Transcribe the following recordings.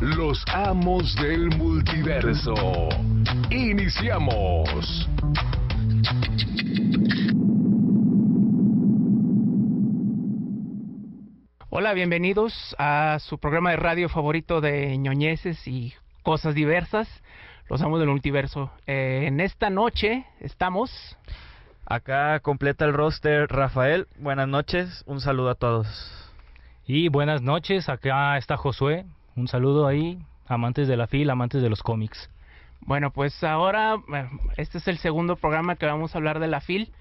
Los amos del multiverso. Iniciamos. Hola, bienvenidos a su programa de radio favorito de ñoñeces y cosas diversas. Los amos del multiverso. Eh, en esta noche estamos. Acá completa el roster Rafael. Buenas noches, un saludo a todos. Y buenas noches, acá está Josué. Un saludo ahí, amantes de la fila, amantes de los cómics. Bueno, pues ahora eh, este es el segundo programa que vamos a hablar de la FIL.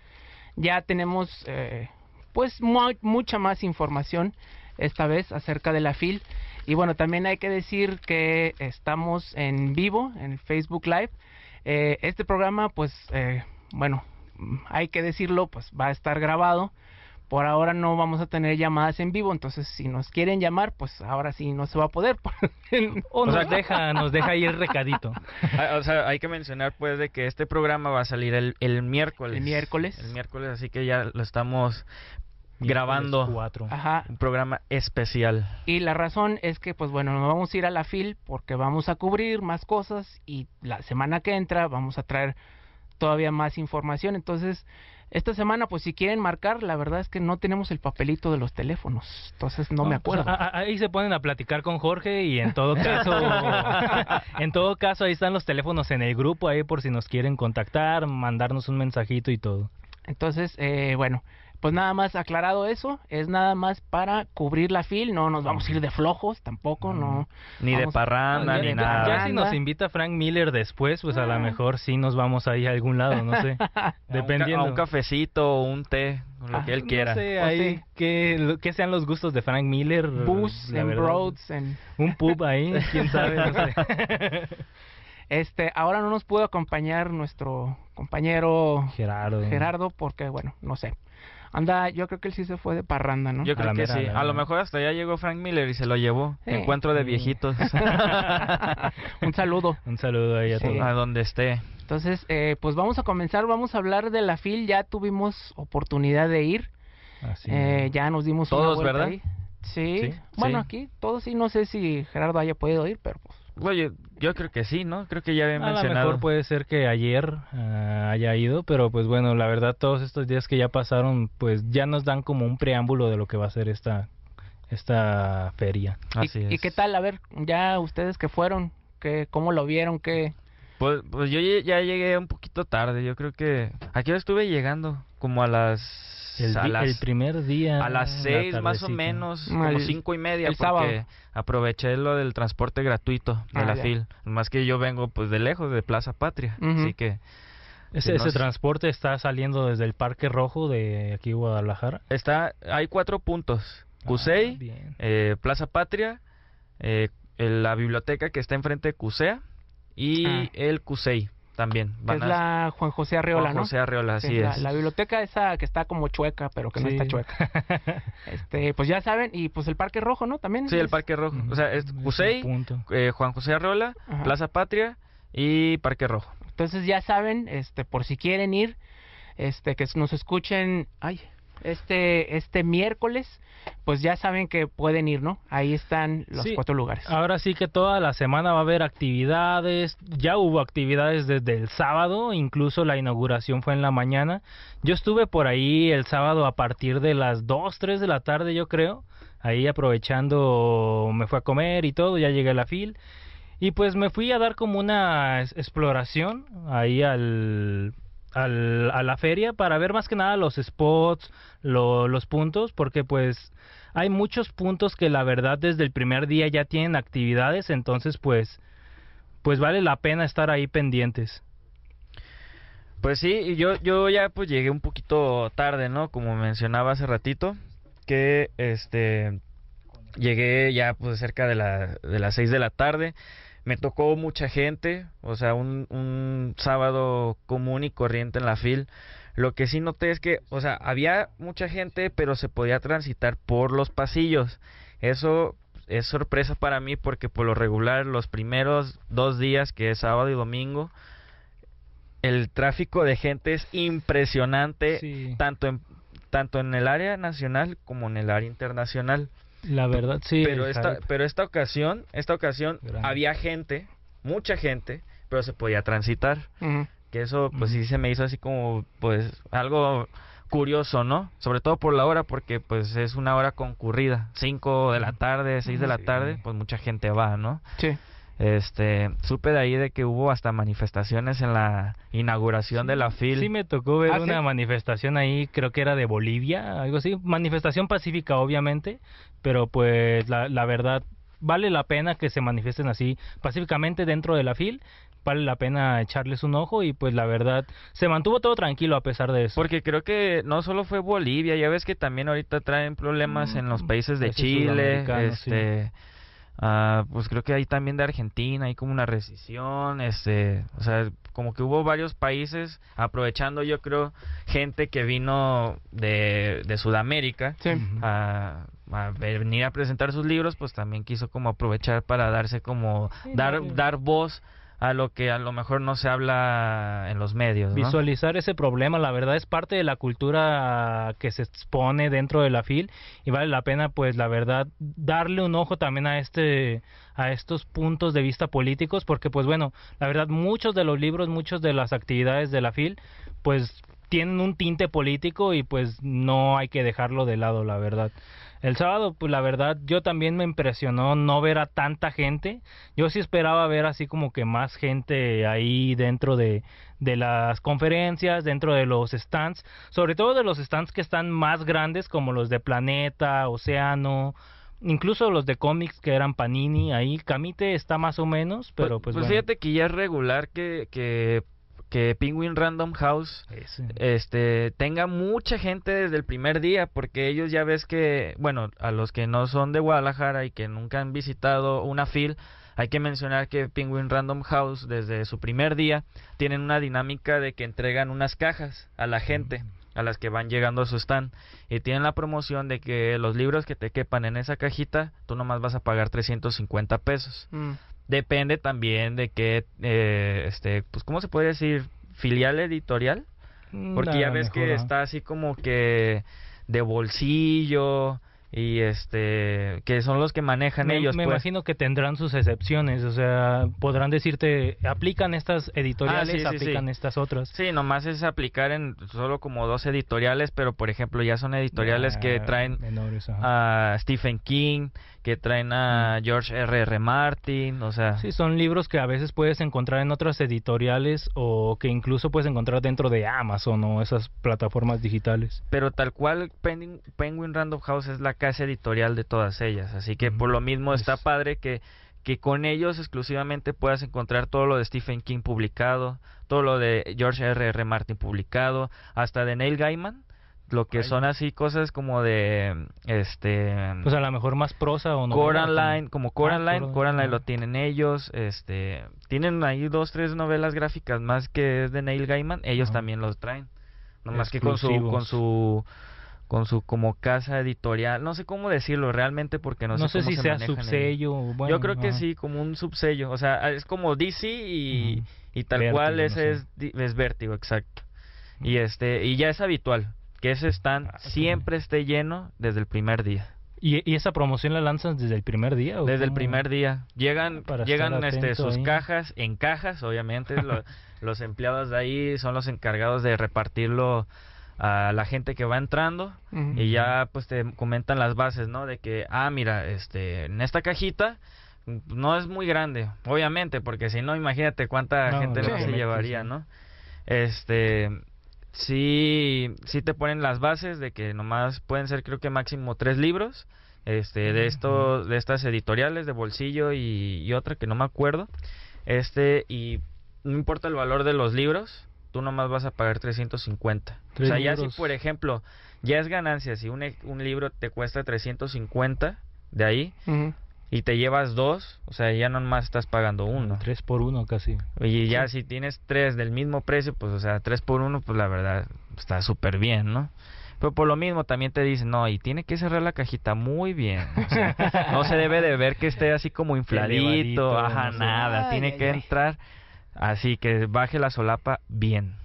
Ya tenemos eh, pues mu- mucha más información esta vez acerca de la FIL. Y bueno, también hay que decir que estamos en vivo en Facebook Live. Eh, este programa pues eh, bueno, hay que decirlo, pues va a estar grabado. Por ahora no vamos a tener llamadas en vivo, entonces si nos quieren llamar, pues ahora sí no se va a poder. O nos deja, nos deja ahí el recadito. Ah, O sea, hay que mencionar pues de que este programa va a salir el, el miércoles. El miércoles. El miércoles, así que ya lo estamos grabando. Cuatro. Ajá, Un programa especial. Y la razón es que, pues bueno, nos vamos a ir a la FIL porque vamos a cubrir más cosas y la semana que entra vamos a traer todavía más información. Entonces, esta semana, pues si quieren marcar, la verdad es que no tenemos el papelito de los teléfonos. Entonces, no me pues, acuerdo. a- a- ahí se ponen a platicar con Jorge y en todo caso, en todo caso ahí están los teléfonos en el grupo ahí por si nos quieren contactar, mandarnos un mensajito y todo. Entonces, eh, bueno, pues nada más aclarado eso, es nada más para cubrir la FIL, no nos vamos a ir de flojos tampoco, no. Ni de parranda, ni nada. ya si nos invita Frank Miller después, pues a Ah. lo mejor sí nos vamos ahí a algún lado, no sé. A un ca- Dependiendo. A un cafecito o un té, lo Ah, que él No quiera. sé, Pues ahí sí. que, lo- que sean los gustos de Frank Miller. Verdad. Broads, en Un pub ahí, quién sabe, no sé. Este, ahora no nos pudo acompañar nuestro compañero Gerardo. Gerardo porque, bueno, no sé. Anda, yo creo que él sí se fue de parranda, ¿no? Yo creo que mera, sí. A lo mejor hasta ya llegó Frank Miller y se lo llevó. Sí. Encuentro de viejitos. Un saludo. Un saludo ahí a Sí. todos. a donde esté. Entonces, eh, pues vamos a comenzar, vamos a hablar de la FIL. Ya tuvimos oportunidad de ir. Así. Eh, ya nos dimos una Todos, vuelta ¿verdad? ahí. Sí. Sí. Bueno, Sí. aquí todos sí, no sé si Gerardo haya podido ir, pero pues. Oye, yo creo que sí, ¿no? Creo que ya había a lo mencionado. mejor puede ser que ayer ah, haya ido, pero pues bueno, la verdad todos estos días que ya pasaron, pues ya nos dan como un preámbulo de lo que va a ser esta esta feria. Así ¿Y, y es. qué tal? A ver, ya ustedes que fueron, que, ¿cómo lo vieron? ¿Qué? Pues, pues yo ya llegué un poquito tarde. Yo creo que. Aquí estuve llegando como a las. El, a di- las, el primer día. a las la seis más o menos, Mm, como el- cinco y media, el porque sábado. aproveché lo del transporte gratuito de Ah, la ya. FIL. Más que yo vengo pues de lejos, de Plaza Patria. Así que Ese, sé. transporte está saliendo desde el Parque Rojo de aquí Guadalajara. está hay cuatro puntos. Ah, CUSEI, bien. eh, Plaza Patria, eh, la biblioteca que está enfrente de CUSEA y Ah. el CUSEI también. Que Van es a- la Juan José Arreola, Juan ¿no? José Arreola, Sí, así la, es. la biblioteca esa que está como chueca, pero que no Sí. está chueca. Este, pues ya saben, y pues el Parque Rojo, ¿no? También. Sí, el es- Parque Rojo. O sea, es Es punto. eh, Juan José Arreola, Ajá. Plaza Patria y Parque Rojo. Entonces ya saben, este, por si quieren ir, este, que nos escuchen, ay, este, este miércoles, pues ya saben que pueden ir, ¿no? Ahí están los Sí. cuatro lugares. Ahora sí que toda la semana va a haber actividades, ya hubo actividades desde el sábado, incluso la inauguración fue en la mañana. Yo estuve por ahí el sábado a partir de las 2, 3 de la tarde yo creo, ahí aprovechando me fui a comer y todo, ya llegué a la fil y pues me fui a dar como una exploración ahí al, al- a la feria para ver más que nada los spots, lo- los puntos, porque pues hay muchos puntos que la verdad desde el primer día ya tienen actividades, entonces pues pues vale la pena estar ahí pendientes. Pues sí, yo, yo ya pues llegué un poquito tarde, ¿no? Como mencionaba hace ratito, que este Llegué ya pues cerca de, la, de las 6 de la tarde. Me tocó mucha gente, o sea, un, un sábado común y corriente en la fil. Lo que sí noté es que, o sea, había mucha gente, pero se podía transitar por los pasillos. Eso es sorpresa para mí porque por lo regular los primeros dos días, que es sábado y domingo, el tráfico de gente es impresionante, Sí. tanto en tanto en el área nacional como en el área internacional. La verdad, sí. pero esta hype. pero esta ocasión, esta ocasión Grande. había gente, mucha gente, pero se podía transitar, que eso pues sí se me hizo así como pues algo curioso, ¿no? Sobre todo por la hora porque pues es una hora concurrida, 5 de la tarde, 6 de la Sí. tarde, pues mucha gente va, ¿no? Sí. Este, supe de ahí de que hubo hasta manifestaciones en la inauguración de la FIL. Sí me tocó ver ¿Ah, sí? una manifestación ahí, creo que era de Bolivia, algo así, manifestación pacífica obviamente, pero pues la, la verdad vale la pena que se manifiesten así pacíficamente dentro de la FIL, vale la pena echarles un ojo y pues la verdad se mantuvo todo tranquilo a pesar de eso. Porque creo que no solo fue Bolivia, ya ves que también ahorita traen problemas en los países de Chile, sí. Ah, pues creo que hay también de Argentina, hay como una recesión, este, o sea, como que hubo varios países aprovechando, yo creo, gente que vino de, de Sudamérica Sí. A, a venir a presentar sus libros, pues también quiso como aprovechar para darse como dar sí. dar voz a lo que a lo mejor no se habla en los medios. Visualizar ese problema, la verdad es parte de la cultura que se expone dentro de la FIL y vale la pena pues la verdad darle un ojo también a este a estos puntos de vista políticos porque pues bueno, la verdad muchos de los libros, muchos de las actividades de la FIL pues tienen un tinte político y pues no hay que dejarlo de lado, la verdad. El sábado, pues la verdad, yo también me impresionó no ver a tanta gente. Yo sí esperaba ver así como que más gente ahí dentro de, de las conferencias, dentro de los stands, sobre todo de los stands que están más grandes como los de Planeta, Océano, incluso los de cómics que eran Panini, ahí Camite está más o menos, pero pues, pues bueno. fíjate que ya es regular que, que, que Penguin Random House Ese. este tenga mucha gente desde el primer día porque ellos ya ves que bueno a los que no son de Guadalajara y que nunca han visitado una fil hay que mencionar que Penguin Random House desde su primer día tienen una dinámica de que entregan unas cajas a la gente a las que van llegando a su stand y tienen la promoción de que los libros que te quepan en esa cajita tú nomás vas a pagar 350 pesos Mm. Depende también de qué eh, este pues cómo se puede decir filial editorial porque Mm, ya a lo ves que está así como que de bolsillo y este que son los que manejan me, ellos me pues. imagino que tendrán sus excepciones, o sea, podrán decirte, aplican estas editoriales, Ah, sí, sí, aplican sí. estas otras. Sí, nomás es aplicar en solo como dos editoriales, pero por ejemplo ya son editoriales que Ah, traen menores, a Stephen King, que traen a George R. R. Martin, o sea, Sí, son libros que a veces puedes encontrar en otras editoriales o que incluso puedes encontrar dentro de Amazon o esas plataformas digitales. pero tal cual Penguin, Penguin Random House es la casa editorial de todas ellas, así que por lo mismo está Es- padre que que con ellos exclusivamente puedas encontrar todo lo de Stephen King publicado, todo lo de George R. R. Martin publicado, hasta de Neil Gaiman, lo que Ay. son así cosas como de este Pues a lo mejor más prosa o no. Coraline, como Coraline, Coraline, Coraline ah. lo tienen ellos, este, tienen ahí dos, tres novelas gráficas más que es de Neil Gaiman, ellos Ah. también los traen, nomás que con su, con su, con su como casa editorial, no sé cómo decirlo realmente porque no, No, sé, sé cómo si se sea subsello. o Bueno, Yo creo que sí, como un subsello, o sea, es como DC y, y tal Vértigo, cual no ese sé. es, di- es Vértigo, exacto. Y este, y ya es habitual que ese stand Ah, sí. siempre esté lleno desde el primer día. ¿Y, y esa promoción la lanzan desde el primer día? o Desde el primer día. Llegan, Para llegan este, sus ahí. cajas, en cajas, obviamente. lo- los empleados de ahí son los encargados de repartirlo a la gente que va entrando. Y ya pues te comentan las bases, ¿no? De que, ah, mira, este, en esta cajita mm, no es muy grande, obviamente, porque si no, imagínate cuánta No, gente no se llevaría, sí. ¿no? Este, sí, sí te ponen las bases de que nomás pueden ser, creo que máximo tres libros, este, de esto, de estas editoriales de bolsillo y, y otra que no me acuerdo, este, y no importa el valor de los libros, tú nomás vas a pagar 350. O sea, ya si por ejemplo ya es ganancia, si un, e- un libro te cuesta 350, de ahí. Y te llevas dos, o sea, ya nomás estás pagando uno. Tres por uno casi. Y ya si tienes tres del mismo precio, pues o sea, tres por uno, pues la verdad está súper bien, ¿no? Pero por lo mismo también te dicen, no, y tiene que cerrar la cajita muy bien. O sea, no se debe de ver que esté así como infladito, no sé. nada. Ay, tiene ay, que ay. entrar así, que baje la solapa bien.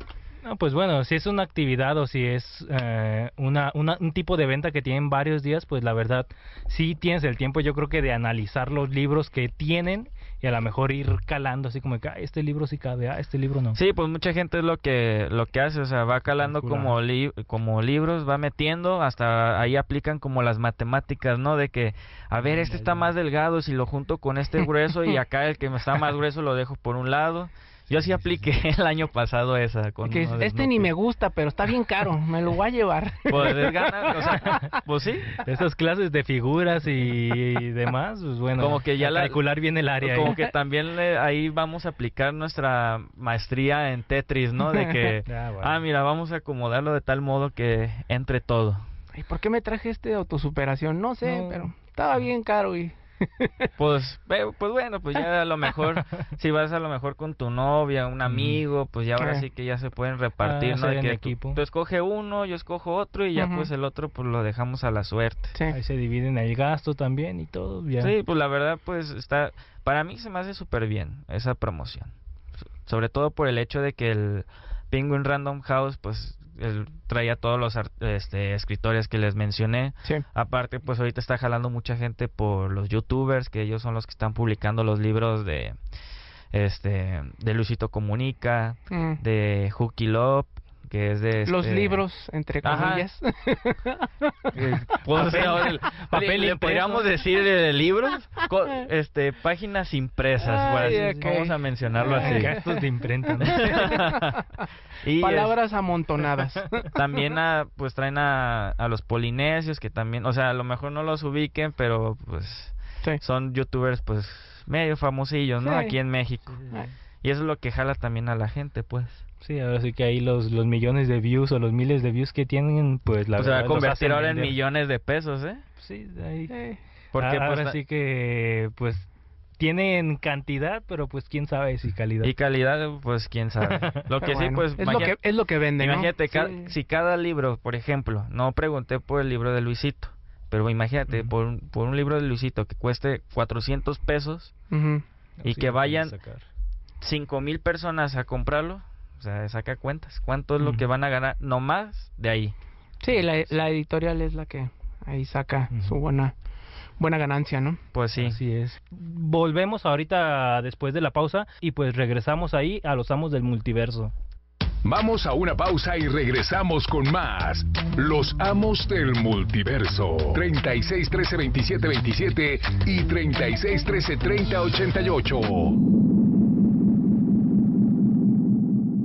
No, pues bueno, si es una actividad o si es eh, una, una- un tipo de venta que tienen varios días, pues la verdad, sí tienes el tiempo yo creo que de analizar los libros que tienen y a lo mejor ir calando así como que, ah, este libro sí cabe, ah, este libro no. Sí, pues mucha gente es lo que lo que hace, o sea, va calando como li- como libros, va metiendo, hasta ahí aplican como las matemáticas, ¿no? De que, a ver, este está más delgado, si lo junto con este grueso y acá el que está más grueso lo dejo por un lado. Yo sí apliqué el año pasado esa con Que este ni me gusta, pero está bien caro, me lo voy a llevar. Pues es ganas, o sea, pues sí. Estas clases de figuras y, y demás, pues bueno, Como que ya la- calcular bien el área. Como ahí. que también le- ahí vamos a aplicar nuestra maestría en Tetris, ¿no? De que, Ah, bueno. ah, mira, vamos a acomodarlo de tal modo que entre todo. ¿Y por qué me traje este de autosuperación? No sé, No. pero estaba bien caro y... Pues, ve- pues bueno, pues ya a lo mejor, si vas a lo mejor con tu novia, un amigo, pues ya ahora Ah. sí que ya se pueden repartir, Ah, ¿no? De que equipo. Tú, tú escoge uno, yo escojo otro y ya pues el otro pues lo dejamos a la suerte. Sí. Ahí se dividen el gasto también y todo. Ya. Sí, pues la verdad pues está, para mí se me hace súper bien esa promoción. So- Sobre todo por el hecho de que el Penguin Random House pues él traía todos los este, escritores que les mencioné. Sí. Aparte, pues ahorita está jalando mucha gente por los youtubers, que ellos son los que están publicando los libros de este de Luisito Comunica, Mm. de Hooky Love, que es de Los este, libros, entre comillas. eh, pues, Papel- el- papel le podríamos decir de libros, co- este páginas impresas, Ay, vamos a mencionarlo así. Gastos de imprenta. ¿no? y Palabras amontonadas. también a, pues traen a, a los polinesios que también, o sea, a lo mejor no los ubiquen, pero pues Sí. son youtubers pues medio famosillos, ¿no? Sí. Aquí en México. Y eso es lo que jala también a la gente, pues. Sí, ahora sí que ahí los, los millones de views o los miles de views que tienen, pues la o sea, va a verdad convertir ahora en vender. millones de pesos, ¿eh? Sí, ahí. eh, Porque Ah, pues, ahora sí que, pues, tienen cantidad, pero pues quién sabe si calidad. y calidad, pues quién sabe. Lo que sí, pues es lo que es lo que vende, ¿no? imagínate, ca- Sí. si cada libro, por ejemplo, no pregunté por el libro de Luisito, pero imagínate, por, un, por un libro de Luisito que cueste 400 pesos, y Sí, que vayan- sacar. 5 mil personas a comprarlo, o sea, saca cuentas. ¿Cuánto es lo que van a ganar nomás de ahí? Sí, la, la editorial es la que ahí saca su buena buena ganancia, ¿no? Pues sí. Así es. Volvemos ahorita después de la pausa y pues regresamos ahí a los amos del multiverso. Vamos a una pausa y regresamos con más. Los amos del multiverso. 36 13 27 27 y 36 13 30 88.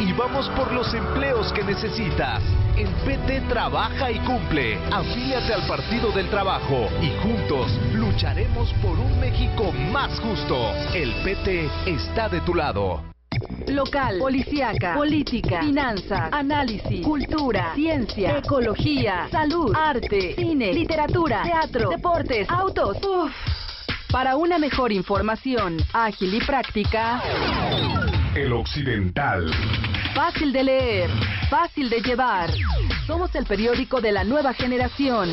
y vamos por los empleos que necesitas. El PT trabaja y cumple. Afíliate al Partido del Trabajo y juntos lucharemos por un México más justo. El PT está de tu lado. Local, policíaca, política, finanzas, análisis, cultura, ciencia, ecología, salud, arte, cine, literatura, teatro, deportes, autos. Uf. Para una mejor información ágil y práctica, El Occidental. fácil de leer, fácil de llevar. Somos el periódico de la nueva generación.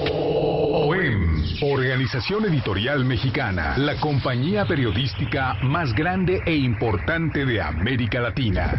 OEM, Organización Editorial Mexicana, la compañía periodística más grande e importante de América Latina.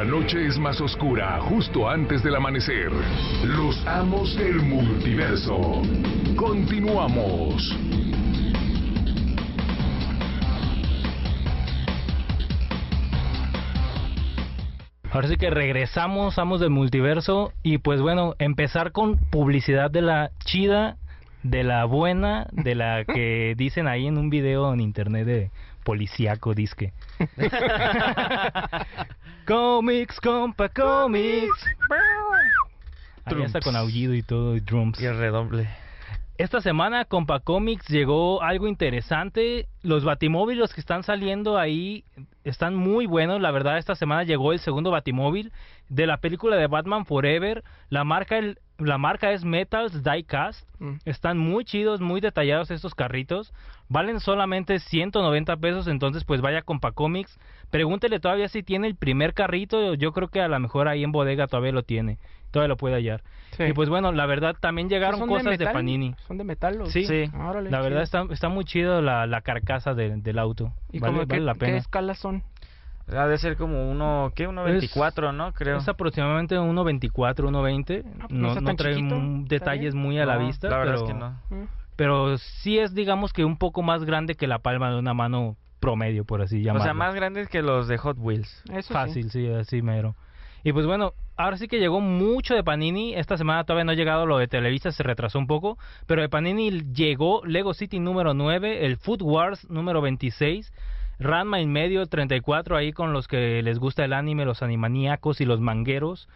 La noche es más oscura justo antes del amanecer. Los amos del multiverso. Continuamos. Ahora sí que regresamos, amos del multiverso y pues bueno, empezar con publicidad de la chida, de la buena, de la que dicen ahí en un video en internet de policíaco disque. comics, compa, comics. Ahí está con aullido y todo, y drums. Y el redoble. Esta semana Compa Comics llegó algo interesante. Los batimóviles que están saliendo ahí están muy buenos. La verdad, esta semana llegó el segundo batimóvil de la película de Batman Forever. La marca, el, la marca es Metals Diecast. Mm. Están muy chidos, muy detallados estos carritos. Valen solamente 190 pesos, entonces pues vaya a Compa Comics. Pregúntele todavía si tiene el primer carrito. Yo creo que a lo mejor ahí en bodega todavía lo tiene. Todavía lo puede hallar. Sí. Y pues bueno, la verdad también llegaron ¿Son cosas de, metal? Panini. ¿Son de metal? los- Sí, Ah, órale, la verdad está, está muy chido la, la carcasa de- del auto. ¿Y vale, como vale qué, la qué pena. escalas son? Ha de ser como uno, ¿qué? Uno 24, ¿no? Creo. Es aproximadamente 1.24, 1.20. Ah, pues no no no trae detalles muy a la vista, La verdad pero, es que no. Mm. pero sí es, digamos que un poco más grande que la palma de una mano promedio, por así O llamarlo. sea, más grandes que los de Hot Wheels. Eso sí. Fácil, sí, así mero. Y pues bueno, ahora sí que llegó mucho de Panini. Esta semana todavía no ha llegado lo de Televisa, se retrasó un poco. Pero de Panini llegó Lego City número 9, el Food Wars número 26, Ranma en medio 34, ahí con los que les gusta el anime, los animaníacos y los mangueros.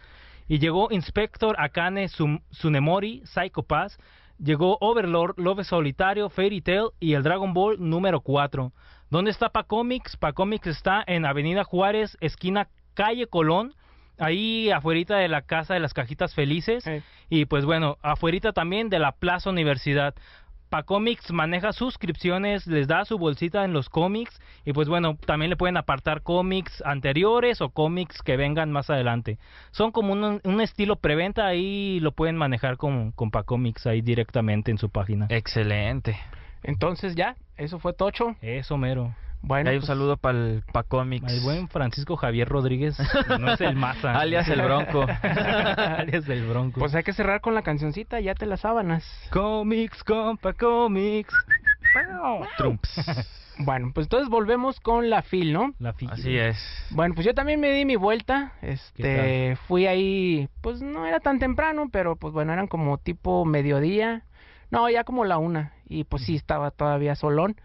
Y llegó Inspector Akane Tsunemori, Psycho Pass. Llegó Overlord, Love Solitario, Fairy Tail y el Dragon Ball número 4. ¿Dónde está Pacomics? Pacomics está en Avenida Juárez, esquina Calle Colón, ahí afuerita de la Casa de las Cajitas Felices. Y pues bueno, afuerita también de la Plaza Universidad. Pacomics maneja suscripciones, les da su bolsita en los cómics y pues bueno, también le pueden apartar cómics anteriores o cómics que vengan más adelante. Son como un, un estilo preventa, ahí lo pueden manejar con, con Pacomics ahí directamente en su página. Excelente. Entonces ya, eso fue Tocho. Eso mero. Bueno, Hay un pues, saludo para el Pacomics. El buen Francisco Javier Rodríguez, no es el Maza. Alias el Bronco. Alias el Bronco. pues hay que cerrar con la cancioncita, ya te las sábanas. Comics, compa, comics. Trumps. Bueno, pues entonces volvemos con la fil, ¿no? La fi- Así es. Bueno, pues yo también me di mi vuelta. Este, fui ahí, pues no era tan temprano, pero pues bueno, eran como tipo mediodía. No, ya como la una. Y pues sí, estaba todavía solón.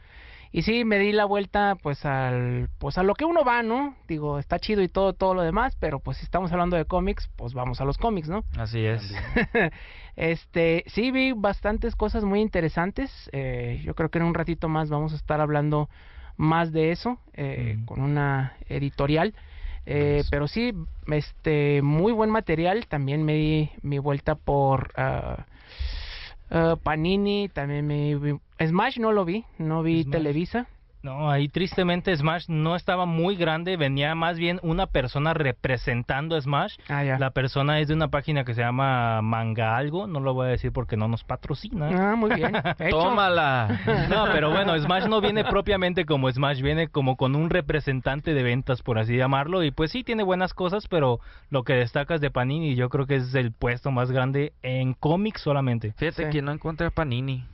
Y sí, me di la vuelta pues al pues a lo que uno va, ¿no? Digo, está chido y todo todo lo demás, pero pues si estamos hablando de cómics, pues vamos a los cómics, ¿no? Así es. este, sí vi bastantes cosas muy interesantes. Eh, yo creo que en un ratito más vamos a estar hablando más de eso eh, con una editorial. Eh, pero sí, este, muy buen material. También me di mi vuelta por ah, ah, Panini. También me Smash no lo vi, no vi Smash. Televisa. No, ahí tristemente Smash no estaba muy grande, venía más bien una persona representando a Smash. Ah, ya. La persona es de una página que se llama Manga Algo, no lo voy a decir porque no nos patrocina. Ah, muy bien. Tómala. No, pero bueno, Smash no viene propiamente como Smash, viene como con un representante de ventas, por así llamarlo, y pues sí tiene buenas cosas, pero lo que destacas de Panini yo creo que es el puesto más grande en cómics solamente. Fíjate Sí. que no encontré a Panini.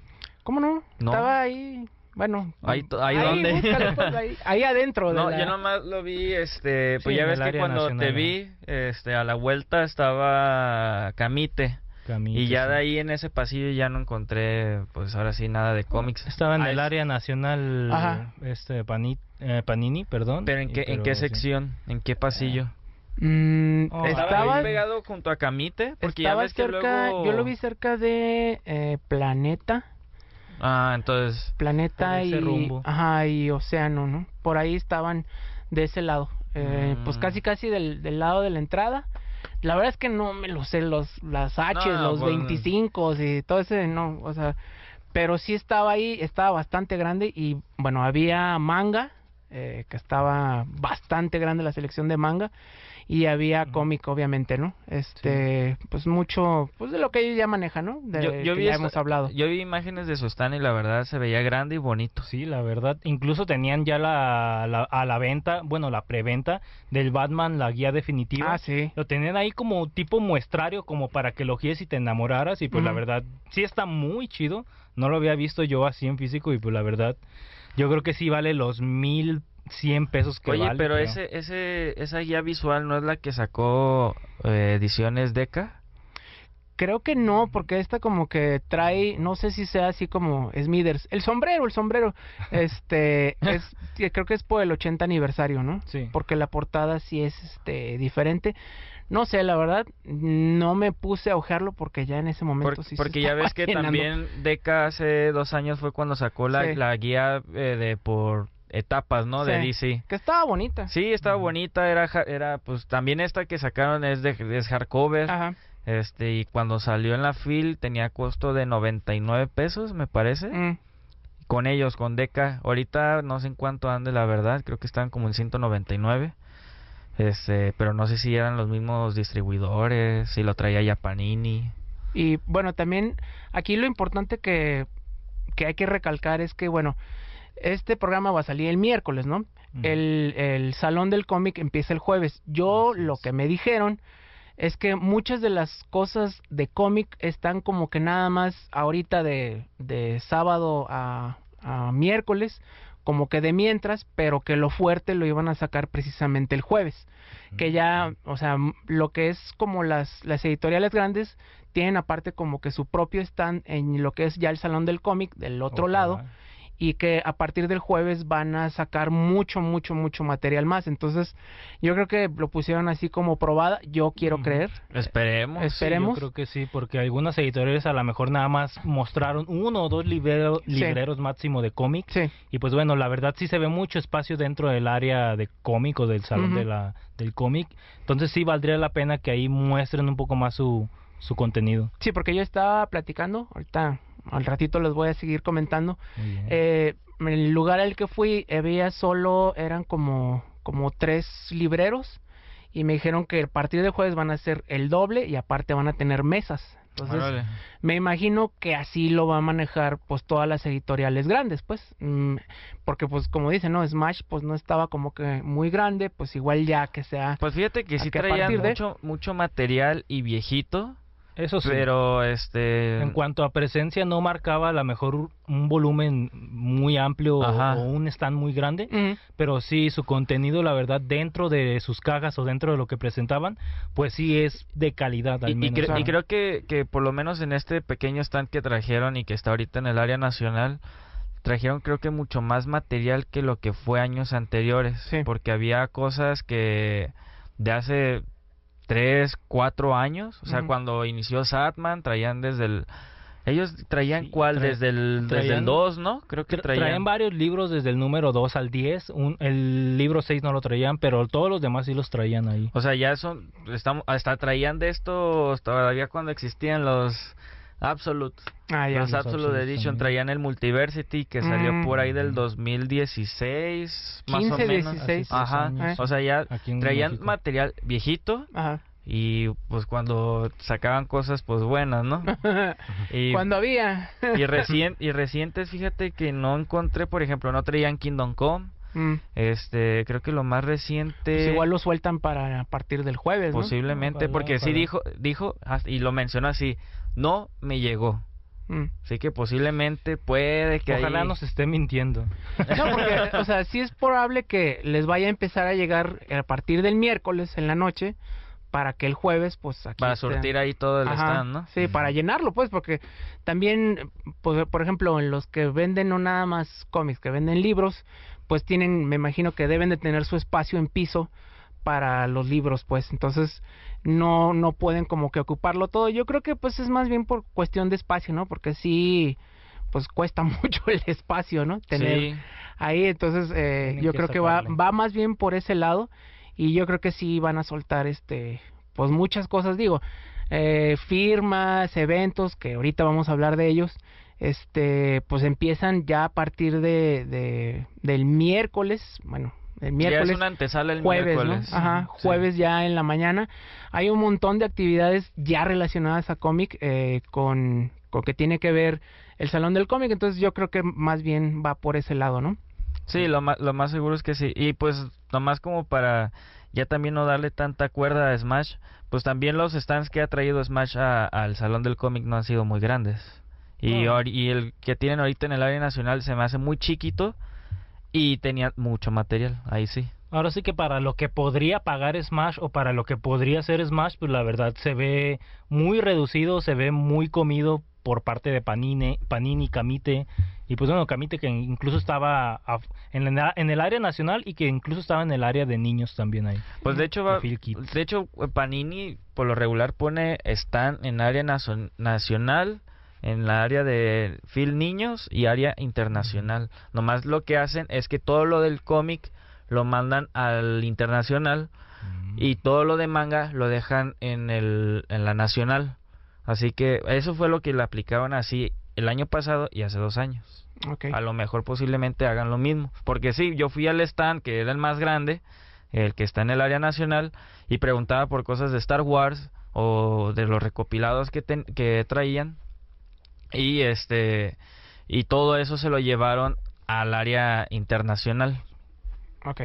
¿Cómo no? No. Estaba ahí. Bueno, Ahí ahí búscalo, pues, ahí, ahí adentro. de No, la- yo nomás lo vi, este, pues Sí, ya ves que cuando nacional, te vi, este, a la vuelta estaba Camite. Y ya sí. de ahí en ese pasillo ya no encontré, pues ahora sí, nada de cómics. Estaba en Ah, el es- área nacional Ajá. este Pani- eh, Panini, perdón. Pero ¿en y- qué, en qué sí. sección? ¿En qué pasillo? Mm, Oh, ¿Estaba, pegado junto a Camite? Porque ya estaba que cerca, luego... yo lo vi cerca de eh, Planeta, Ah, entonces... Planeta y, rumbo. ajá, y Océano, ¿no? Por ahí estaban de ese lado, eh, pues Mm. casi casi del, del lado de la entrada. La verdad es que no me lo sé los las H, No, los pues, 25 y todo ese no, o sea, pero sí estaba ahí, estaba bastante grande y bueno, había manga eh, que estaba bastante grande la selección de manga y había cómic obviamente, ¿no? Este, pues mucho, pues de lo que ellos ya manejan, ¿no? De, Yo, yo que vi ya esta- hemos hablado. Yo vi imágenes de su stand y la verdad se veía grande y bonito. Sí, la verdad. Incluso tenían ya la, la- a la venta, bueno, la preventa del Batman, la guía definitiva. Ah, sí. Lo tenían ahí como tipo muestrario, como para que lo guíes y te enamoraras. Y pues la verdad, sí está muy chido. No lo había visto yo así en físico y pues la verdad, yo creo que sí vale los mil cien pesos que Oye, vale. pero creo. ese, ese, esa guía visual no es la que sacó eh, Ediciones Deca. Creo que no, porque esta como que trae, no sé si sea así como Smithers. El sombrero, el sombrero. Este, es, creo que es por el 80 aniversario, ¿no? Sí. Porque la portada sí es este diferente. No sé, la verdad, no me puse a ojearlo porque ya en ese momento Por- sí se porque ya ves que llenando. también Deca hace dos años fue cuando sacó la, Sí. la guía eh, de por etapas, ¿no? De. DC. Que estaba bonita. Sí, estaba bonita, era, era pues también esta que sacaron es de es hardcover, Ajá. este y cuando salió en la fil tenía costo de 99 pesos, me parece, Mm. con ellos, con Deca. Ahorita no sé en cuánto ande la verdad, creo que están como en 199. Este, pero no sé si eran los mismos distribuidores, si lo traía ya Panini. Y bueno, también aquí lo importante que, que hay que recalcar es que, bueno, este programa va a salir el miércoles, ¿no? el, el Salón del Cómic empieza el jueves. Yo lo que me dijeron es que muchas de las cosas de cómic están como que nada más ahorita de, de sábado a, a miércoles, como que de mientras, pero que lo fuerte lo iban a sacar precisamente el jueves. Que ya, o sea, lo que es como las, las editoriales grandes tienen aparte como que su propio stand en lo que es ya el Salón del Cómic del otro Ojalá. lado y que a partir del jueves van a sacar mucho, mucho, mucho material más. Entonces, yo creo que lo pusieron así como probada. Yo quiero creer. Esperemos. Sí, esperemos. yo creo que sí, porque algunas editoriales a lo mejor nada más mostraron uno o dos librero- Sí. libreros máximo de cómic. Sí, Y pues bueno, la verdad sí se ve mucho espacio dentro del área de cómic o del salón de la, del cómic. Entonces sí valdría la pena que ahí muestren un poco más su, su contenido. sí, porque yo estaba platicando, ahorita al ratito les voy a seguir comentando. Eh, en el lugar al que fui había solo, eran como, como tres libreros y me dijeron que a partir del jueves van a ser el doble y aparte van a tener mesas. Entonces, me imagino que así lo va a manejar pues todas las editoriales grandes pues Mm, porque pues como dicen no Smash pues no estaba como que muy grande pues igual ya que sea Pues fíjate que sí que partir de- mucho, mucho material y viejito, Eso sí. pero este... En cuanto a presencia, no marcaba a lo mejor un volumen muy amplio o- Ajá. o un stand muy grande, pero sí su contenido, la verdad, dentro de sus cajas o dentro de lo que presentaban, pues sí es de calidad al Y, y menos. y claro. creo que, que por lo menos en este pequeño stand que trajeron y que está ahorita en el área nacional, trajeron creo que mucho más material que lo que fue años anteriores, Sí. porque había cosas que de hace tres, cuatro años, o sea, cuando inició Satman, traían desde el... Ellos traían Sí, cuál, desde el, desde el traían- 2, ¿no? Creo que Tra- traían... traían varios libros desde el número 2 al 10, un, el libro 6 no lo traían, pero todos los demás sí los traían ahí. O sea, ya son, estamos, hasta traían de estos todavía cuando existían los Absolute. ah ya los los Absolute Absolute Edition también. traían el Multiversity que salió Mm. por ahí del 2016, más o 15, menos. 16. Ajá, años. o sea, ya traían México. material viejito Ajá. y pues cuando sacaban cosas pues buenas, ¿no? Y, cuando había y, recien- y recientes, fíjate que no encontré, por ejemplo, no traían Kingdom Come. Mm, Este, creo que lo más reciente pues igual lo sueltan para a partir del jueves. Posiblemente, porque sí dijo, dijo, ah, y lo mencionó así, no me llegó. Mm. Así que posiblemente puede que Ojalá ahí- nos esté mintiendo. No, porque, o sea, sí es probable que les vaya a empezar a llegar a partir del miércoles en la noche para que el jueves, pues aquí para estén. surtir ahí todo el Ajá, stand, ¿no? Sí, para llenarlo, pues, porque también, pues, por ejemplo, en los que venden no nada más cómics, que venden libros, pues tienen, me imagino que deben de tener su espacio en piso para los libros, pues, entonces no no pueden como que ocuparlo todo. Yo creo que pues es más bien por cuestión de espacio, ¿no? Porque sí pues cuesta mucho el espacio, ¿no? Tener Sí. ahí, entonces eh, yo creo que va va más bien por ese lado y yo creo que sí van a soltar este pues muchas cosas digo eh, firmas eventos que ahorita vamos a hablar de ellos este pues empiezan ya a partir de, de del miércoles bueno el miércoles. Ya es una antesala el jueves, miércoles. ¿no? Ajá, jueves ya en la mañana. Hay un montón de actividades ya relacionadas a cómic eh, con, con que tiene que ver el Salón del Cómic, entonces yo creo que más bien va por ese lado, ¿no? Sí, lo más, lo más seguro es que sí. Y pues nomás como para ya también no darle tanta cuerda a Smash, pues también los stands que ha traído Smash a- al Salón del Cómic no han sido muy grandes. Y, y el que tienen ahorita en el área nacional se me hace muy chiquito y tenía mucho material, ahí sí. Ahora sí que para lo que podría pagar Smash o para lo que podría ser Smash, pues la verdad se ve muy reducido, se ve muy comido por parte de Panini, Panini, Camite y pues bueno, Camite que incluso estaba en, el, en el área nacional y que incluso estaba en el área de niños también ahí. Pues de hecho, va- De hecho Panini por lo regular pone stand en área nacional, en la área de Phil Niños y área internacional. Nomás lo que hacen es que todo lo del cómic lo mandan al internacional y todo lo de manga lo dejan en el en la nacional. Así que eso fue lo que le aplicaban así el año pasado y hace dos años. A lo mejor posiblemente hagan lo mismo. Porque sí, yo fui al stand que era el más grande, el que está en el área nacional, y preguntaba por cosas de Star Wars o de los recopilados que, ten- que traían. Y este y todo eso se lo llevaron al área internacional. Ok.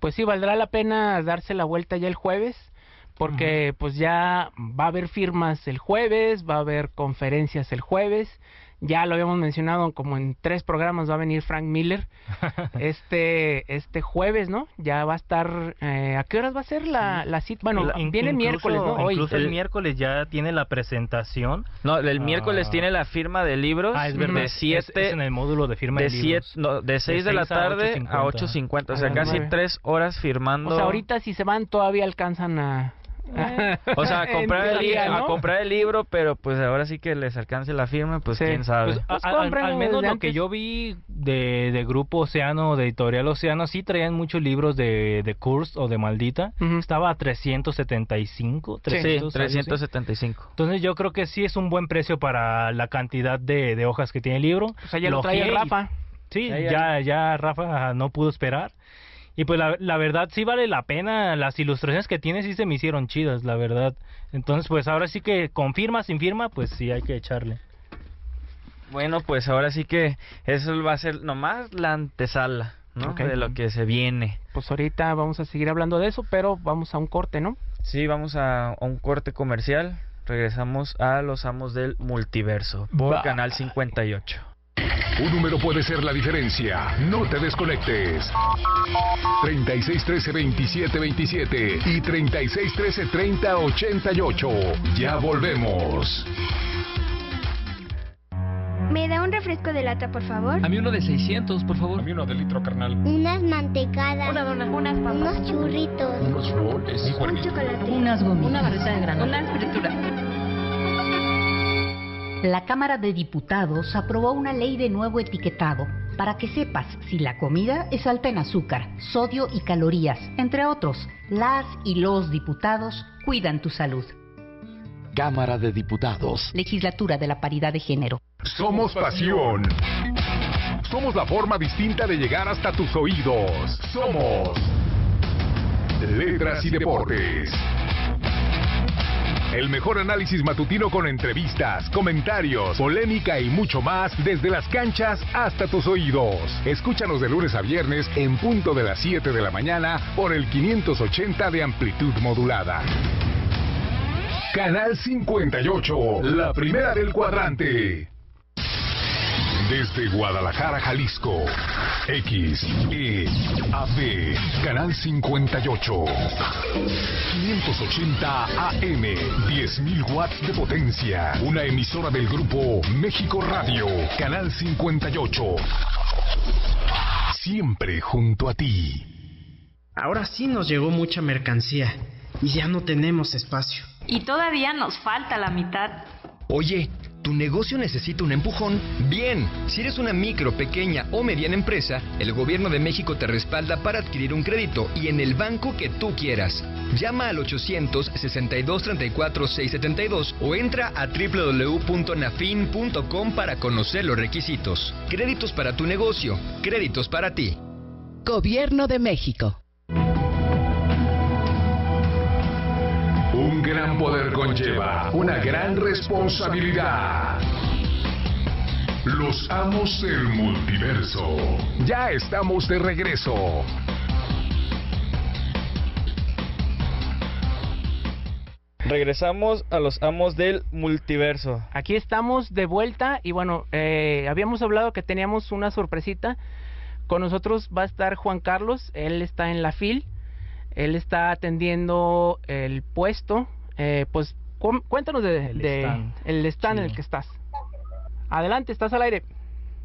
Pues sí, valdrá la pena darse la vuelta ya el jueves, porque pues ya va a haber firmas el jueves, va a haber conferencias el jueves. Ya lo habíamos mencionado, como en tres programas va a venir Frank Miller este este jueves, ¿no? Ya va a estar... eh, ¿A qué horas va a ser la, la cita? Bueno, viene incluso- miércoles, ¿no? Hoy. Incluso el, El- miércoles ya tiene la presentación. No, el miércoles Ah. tiene la firma de libros Ah, es verdad. de Es- 7 es en el módulo de firma de de libros. siete, no, de 6 de, la tarde a 8:50. 8.50, o sea, A las casi. 3 horas firmando. O sea, ahorita si se van todavía alcanzan a... O sea, a comprar, el, li- a comprar el libro, pero pues ahora sí que les alcance la firma, pues Sí. quién sabe. Pues, a- Pues a- al- menos lo que yo vi de, de Grupo Océano, de Editorial Océano, sí traían muchos libros de, de Curse o de Maldita. Ujú. Estaba a 375, sí, 300, algo así. 375. Entonces yo creo que sí es un buen precio para la cantidad de, de hojas que tiene el libro. O sea, ya lo trae ojeé y- Rafa. Sí, ya, ya Rafa no pudo esperar. Y pues la, la verdad sí vale la pena, las ilustraciones que tiene sí se me hicieron chidas, la verdad. Entonces pues ahora sí que con firma, sin firma, pues sí hay que echarle. Bueno, pues ahora sí que eso va a ser nomás la antesala. De lo que se viene. Pues ahorita vamos a seguir hablando de eso, pero vamos a un corte, ¿no? Sí, vamos a, a un corte comercial. Regresamos a Los Amos del Multiverso por. Canal 58. Un número puede ser la diferencia. No te desconectes. 3613-2727 y 3613-3088. Ya volvemos. ¿Me da un refresco de lata, por favor? A mí uno de 600, por favor. A mí uno de litro, carnal. Unas mantecadas. Una dona, unas papas. Unos churritos. Unos roles. Un chocolate. Unas gomitas. Una barrita de granola. Una fritura. La Cámara de Diputados aprobó una ley de nuevo etiquetado para que sepas si la comida es alta en azúcar, sodio y calorías. Entre otros, las y los diputados cuidan tu salud. Cámara de Diputados. Legislatura de la Paridad de Género. Somos pasión. Somos la forma distinta de llegar hasta tus oídos. Somos Letras y Deportes. El mejor análisis matutino con entrevistas, comentarios, polémica y mucho más desde las canchas hasta tus oídos. Escúchanos de lunes a viernes en punto de las 7 de la mañana por el 580 de amplitud modulada. Canal 58, la primera del cuadrante. Desde Guadalajara, Jalisco. X, E, AB, Canal 58. 580 AM, 10.000 watts de potencia. Una emisora del grupo México Radio, Canal 58. Siempre junto a ti. Ahora sí nos llegó mucha mercancía y ya no tenemos espacio. Y todavía nos falta la mitad. Oye, ¿tu negocio necesita un empujón? Bien, si eres una micro, pequeña o mediana empresa, el gobierno de México te respalda para adquirir un crédito y en el banco que tú quieras. Llama al 800-6234-672 o entra a www.nafin.com para conocer los requisitos. Créditos para tu negocio, créditos para ti. Gobierno de México. Gran poder conlleva una gran responsabilidad. Los amos del multiverso. Ya estamos de regreso. Regresamos a los amos del multiverso. Aquí estamos de vuelta y bueno, eh, habíamos hablado que teníamos una sorpresita. Con nosotros va a estar Juan Carlos, él está en la FIL, él está atendiendo el puesto. Eh, pues cuéntanos de, el, stand. el stand en el que estás. Adelante, estás al aire.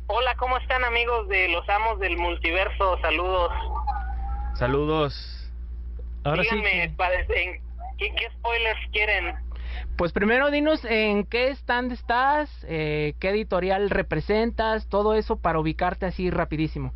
Hola, ¿cómo están amigos de los amos del multiverso? Saludos. Saludos. Ahora Díganme, en ¿Qué, spoilers quieren? Pues primero dinos en qué stand estás, eh, qué editorial representas, todo eso para ubicarte así rapidísimo.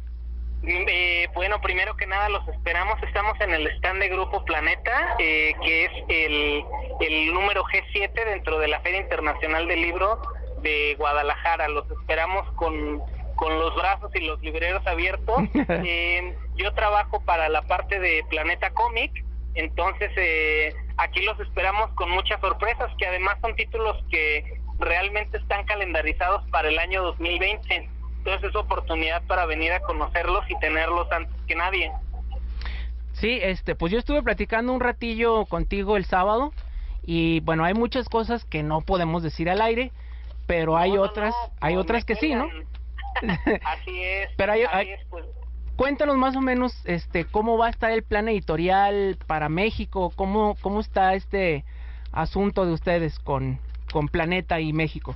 Eh, bueno, primero que nada los esperamos. Estamos en el stand de Grupo Planeta, eh, que es el, el número G7 dentro de la Feria Internacional del Libro de Guadalajara. Los esperamos con, con los brazos y los libreros abiertos. eh, yo trabajo para la parte de Planeta Comic, entonces eh, aquí los esperamos con muchas sorpresas, que además son títulos que realmente están calendarizados para el año 2020. Entonces es oportunidad para venir a conocerlos y tenerlos antes que nadie. Sí, este, pues yo estuve platicando un ratillo contigo el sábado y bueno, hay muchas cosas que no podemos decir al aire, pero hay otras, hay otras que sí, ¿no? así es. Pero hay, así es, pues cuéntanos más o menos este cómo va a estar el plan editorial para México, cómo cómo está este asunto de ustedes con con Planeta y México.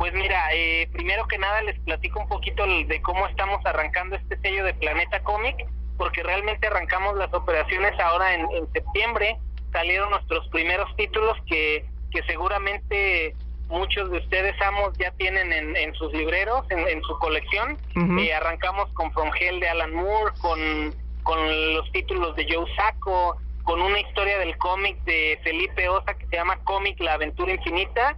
Pues mira, eh, primero que nada les platico un poquito de cómo estamos arrancando este sello de Planeta Comic, porque realmente arrancamos las operaciones ahora en, en septiembre, salieron nuestros primeros títulos que, que seguramente muchos de ustedes, amos, ya tienen en, sus libreros, en, su colección. Eh, arrancamos con From Hell de Alan Moore, con, con los títulos de Joe Sacco, con una historia del cómic de Felipe Osa que se llama Cómic La Aventura Infinita,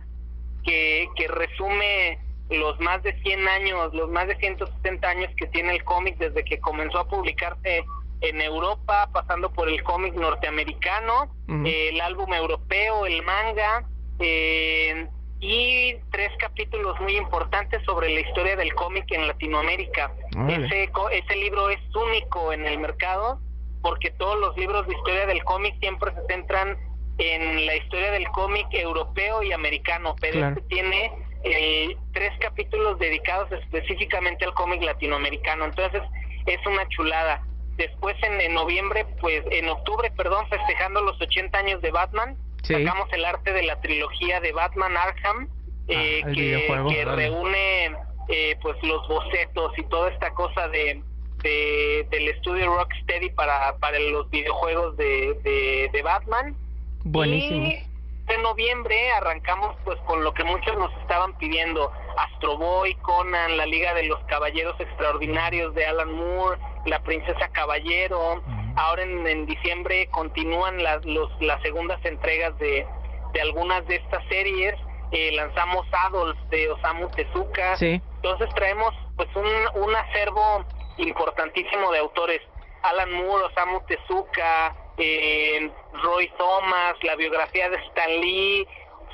que, que resume los más de 100 años, los más de 160 años que tiene el cómic desde que comenzó a publicarse en Europa, pasando por el cómic norteamericano, el álbum europeo, el manga, eh, y tres capítulos muy importantes sobre la historia del cómic en Latinoamérica. Ese, ese libro es único en el mercado porque todos los libros de historia del cómic siempre se centran en la historia del cómic europeo y americano, pero este tiene eh, tres capítulos dedicados específicamente al cómic latinoamericano. Entonces es una chulada. Después en, en noviembre, pues en octubre, perdón, festejando los 80 años de Batman, Sacamos el arte de la trilogía de Batman Arkham, eh, ah, que, reúne eh, pues los bocetos y toda esta cosa de, del estudio Rocksteady para, para los videojuegos de, de, Batman. Buenísimo. Y en noviembre arrancamos pues con lo que muchos nos estaban pidiendo, Astro Boy, Conan, la Liga de los Caballeros Extraordinarios de Alan Moore, La Princesa Caballero, Ahora en, diciembre continúan las, los, las segundas entregas de, de algunas de estas series. Eh, lanzamos Adolf de Osamu Tezuka. Entonces traemos pues un, un acervo importantísimo de autores. Alan Moore, Osamu Tezuka, eh, Roy Thomas, la biografía de Stan Lee.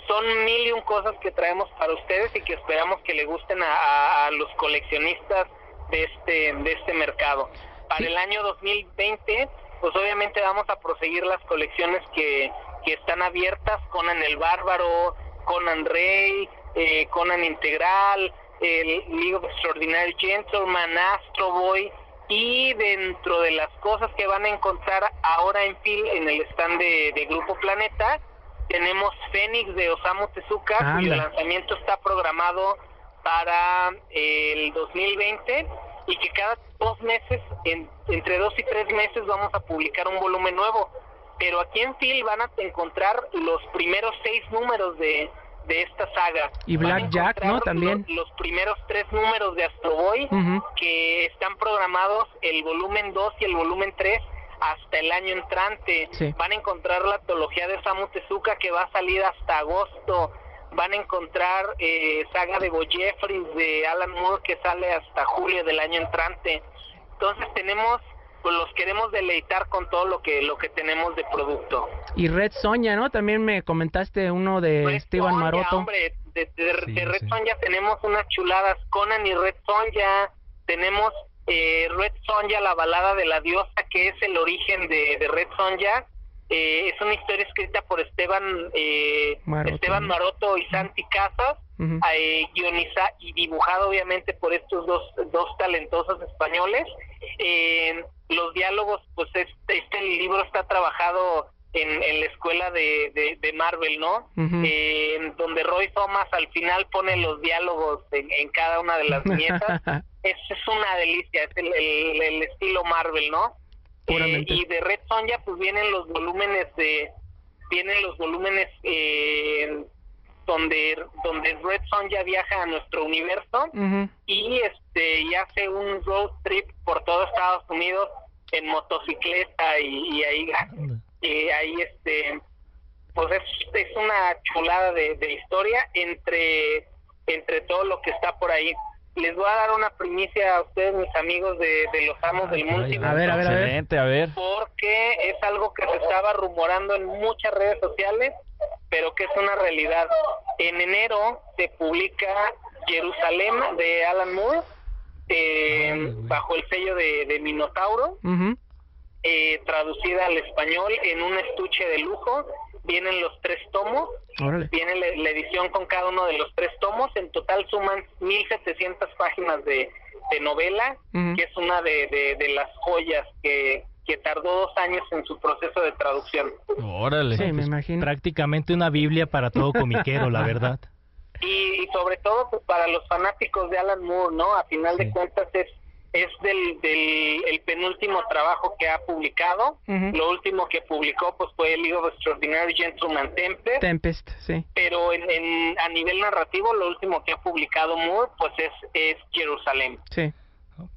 Son mil y un cosas que traemos para ustedes y que esperamos que le gusten a, a los coleccionistas de este, de este mercado. Para el año 2020, pues obviamente vamos a proseguir las colecciones que, que están abiertas, Conan el Bárbaro, Conan Rey, eh, Conan Integral, el League of Extraordinary Gentlemen, Astro Boy, y dentro de las cosas que van a encontrar ahora en Phil, en el stand de, Grupo Planeta, tenemos Fénix de Osamu Tezuka, cuyo lanzamiento está programado para el 2020 y que cada dos meses, entre dos y tres meses, vamos a publicar un volumen nuevo. Pero aquí en Phil van a encontrar los primeros seis números de, de esta saga. Y Black Jack, ¿no? También. Los, primeros tres números de Astro Boy, que están programados el volumen 2 y el volumen 3 hasta el año entrante. Van a encontrar la antología de Samu Tezuka que va a salir hasta agosto van a encontrar eh, saga de Bo de Alan Moore que sale hasta julio del año entrante. Entonces tenemos, pues los queremos deleitar con todo lo que lo que tenemos de producto. Y Red Sonja, ¿no? También me comentaste uno de Red Esteban Maroto. hombre, de, de- Sí, de Red sí. Sonja tenemos unas chuladas, Conan y Red Sonja, tenemos eh, Red Sonja, la balada de la diosa, que es el origen de, de Red Sonja. Eh, es una historia escrita por Esteban eh, Maroto. Esteban Maroto y Santi Casas, eh, guionizado y dibujado obviamente por estos dos, dos talentosos españoles. Los diálogos, pues este, este libro está trabajado en, en la escuela de, de, de Marvel, ¿no? Eh, donde Roy Thomas al final pone los diálogos en, en cada una de las viñetas. es, es una delicia, es el, el, el estilo Marvel, ¿no? Eh, y de Red Sonja pues vienen los volúmenes de vienen los volúmenes eh, donde donde Red Sonja viaja a nuestro universo y este y hace un road trip por todo Estados Unidos en motocicleta y, y ahí y ahí este pues es, es una chulada de, de historia entre entre todo lo que está por ahí les voy a dar una primicia a ustedes mis amigos de, de los amos del multiverso A ver, a ver, a ver. Excelente, a ver. porque es algo que se estaba rumorando en muchas redes sociales, pero que es una realidad. En enero se publica Jerusalén de Alan Moore, eh, bajo el sello de, de Minotauro, eh, traducida al español en un estuche de lujo. Vienen los tres tomos, Órale. viene la, la edición con cada uno de los tres tomos. En total suman 1.700 páginas de, de novela, Ujú. que es una de, de, de las joyas que, que tardó dos años en su proceso de traducción. Órale. Sí, me imagino. Prácticamente una Biblia para todo comiquero, la verdad. Y, y sobre todo pues, para los fanáticos de Alan Moore, ¿no? A final de cuentas es es del, del el penúltimo trabajo que ha publicado. Lo último que publicó pues fue el libro de Extraordinary Gentleman Tempest. Tempest, sí. pero en, en- a nivel narrativo lo último que ha publicado Moore pues es, es Jerusalén. Sí.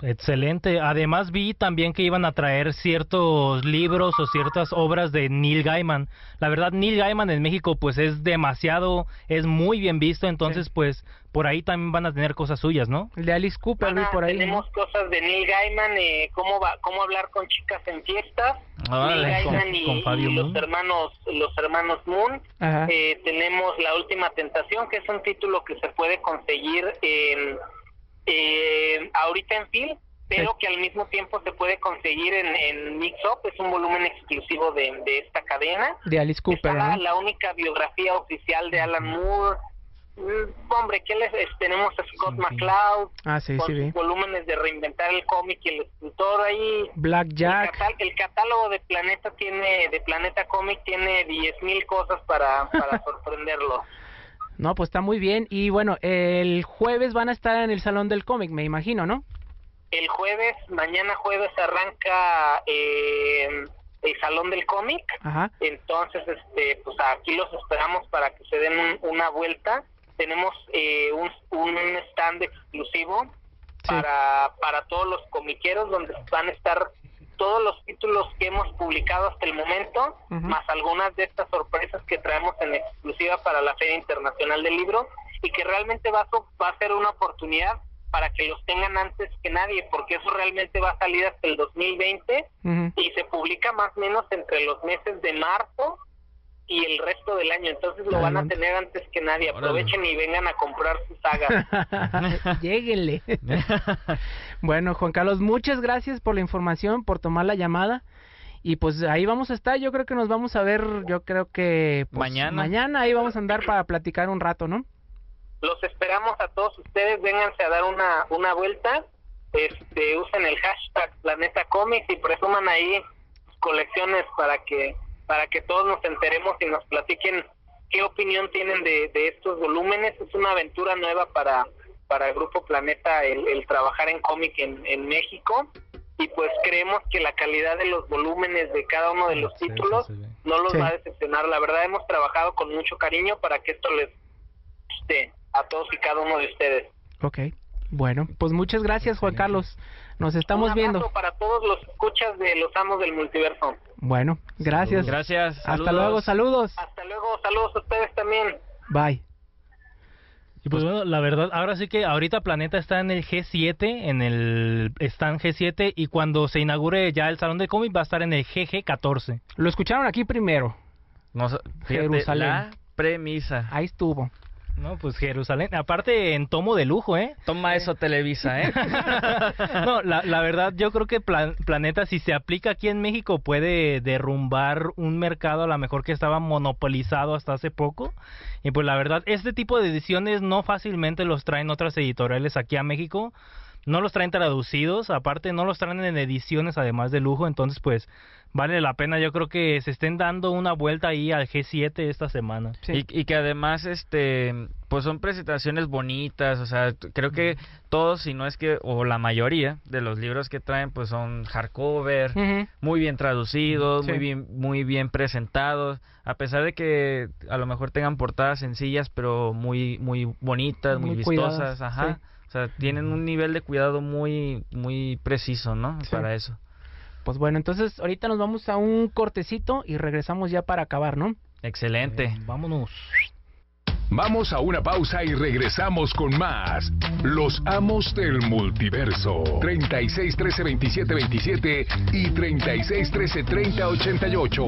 Excelente. Además vi también que iban a traer ciertos libros o ciertas obras de Neil Gaiman. La verdad, Neil Gaiman en México pues es demasiado, es muy bien visto, entonces pues por ahí también van a tener cosas suyas, ¿no? El de Alice Cooper, vi Ah, por ahí. ¿no? tenemos cosas de Neil Gaiman, eh, cómo va, cómo hablar con chicas en fiestas. Neil con- Gaiman y, con Fabio y los hermanos, los hermanos Moon. Ajá. Eh, tenemos La Última Tentación, que es un título que se puede conseguir en, eh, ahorita en Phil, pero que al mismo tiempo se puede conseguir en, en Mix Up, es un volumen exclusivo de, de esta cadena. De Alice Cooper, Está ¿no? la única biografía oficial de Alan Moore. Mm, hombre, ¿qué les es? tenemos a Scott McCloud Ah, sí, con sí, sus volúmenes de reinventar el cómic y el escritor ahí. Black El, Jack. catal- el catálogo de Planeta tiene de Planeta Comic tiene 10.000 cosas para para sorprenderlo. No, pues está muy bien. Y bueno, el jueves van a estar en el Salón del Cómic, me imagino, ¿no? El jueves, mañana jueves arranca eh, el Salón del Cómic. Ajá. Entonces, este, pues aquí los esperamos para que se den un- una vuelta. Tenemos eh, un, un stand exclusivo para, para todos los comiqueros donde van a estar todos los títulos que hemos publicado hasta el momento, más algunas de estas sorpresas que traemos en exclusiva para la Feria Internacional del Libro y que realmente va a, va a ser una oportunidad para que los tengan antes que nadie, porque eso realmente va a salir hasta el 2020 Ujú. y se publica más o menos entre los meses de marzo y el resto del año, entonces lo van a tener antes que nadie. Aprovechen y vengan a comprar su saga. Lléguenle. bueno, Juan Carlos, muchas gracias por la información, por tomar la llamada. Y pues ahí vamos a estar, yo creo que nos vamos a ver, yo creo que pues, Mañana. mañana ahí vamos a andar para platicar un rato, ¿no? Los esperamos a todos ustedes, vénganse a dar una, una vuelta, este, usen el hashtag Planeta Comics y presuman ahí sus colecciones para que para que todos nos enteremos y nos platiquen qué opinión tienen de, de estos volúmenes. Es una aventura nueva para, para el Grupo Planeta el, el trabajar en cómic en, en México y pues creemos que la calidad de los volúmenes de cada uno de los títulos no los Sí. va a decepcionar. La verdad hemos trabajado con mucho cariño para que esto les guste a todos y cada uno de ustedes. Ok. Bueno, pues muchas gracias, Juan Carlos. Nos estamos Un viendo. para todos los escuchas de los amos del multiverso. Bueno, gracias. Gracias. Hasta saludos. luego, saludos. Hasta luego, saludos a ustedes también. Bye. Y pues bueno, la verdad, ahora sí que ahorita Planeta está en el G7, en el stand G7, y cuando se inaugure ya el Salón de Cómic va a estar en el GG14. Lo escucharon aquí primero. No, sé, fíjate, Jerusalén. La premisa. Ahí estuvo. No, pues Jerusalén, aparte en tomo de lujo, ¿eh? Toma eso, Televisa, ¿eh? no, la, la verdad, yo creo que Plan- Planeta, si se aplica aquí en México, puede derrumbar un mercado a lo mejor que estaba monopolizado hasta hace poco. Y pues la verdad, este tipo de ediciones no fácilmente los traen otras editoriales aquí a México. No los traen traducidos, aparte no los traen en ediciones además de lujo, entonces pues vale la pena, yo creo que se estén dando una vuelta ahí al G7 esta semana. Y, y que además, este, pues son presentaciones bonitas, o sea, creo que todos, si no es que, o la mayoría de los libros que traen, pues son hardcover, muy bien traducidos, Sí. muy bien, muy bien presentados, a pesar de que a lo mejor tengan portadas sencillas, pero muy, muy bonitas, muy, Muy vistosas, cuidadas, ajá. sí. O sea, tienen un nivel de cuidado muy, muy preciso, ¿no? Sí. Para eso. Pues bueno, entonces ahorita nos vamos a un cortecito y regresamos ya para acabar, ¿no? Excelente. vámonos. Vamos a una pausa y regresamos con más. Los amos del multiverso. 36 13 27 27 y 36 13 30 88.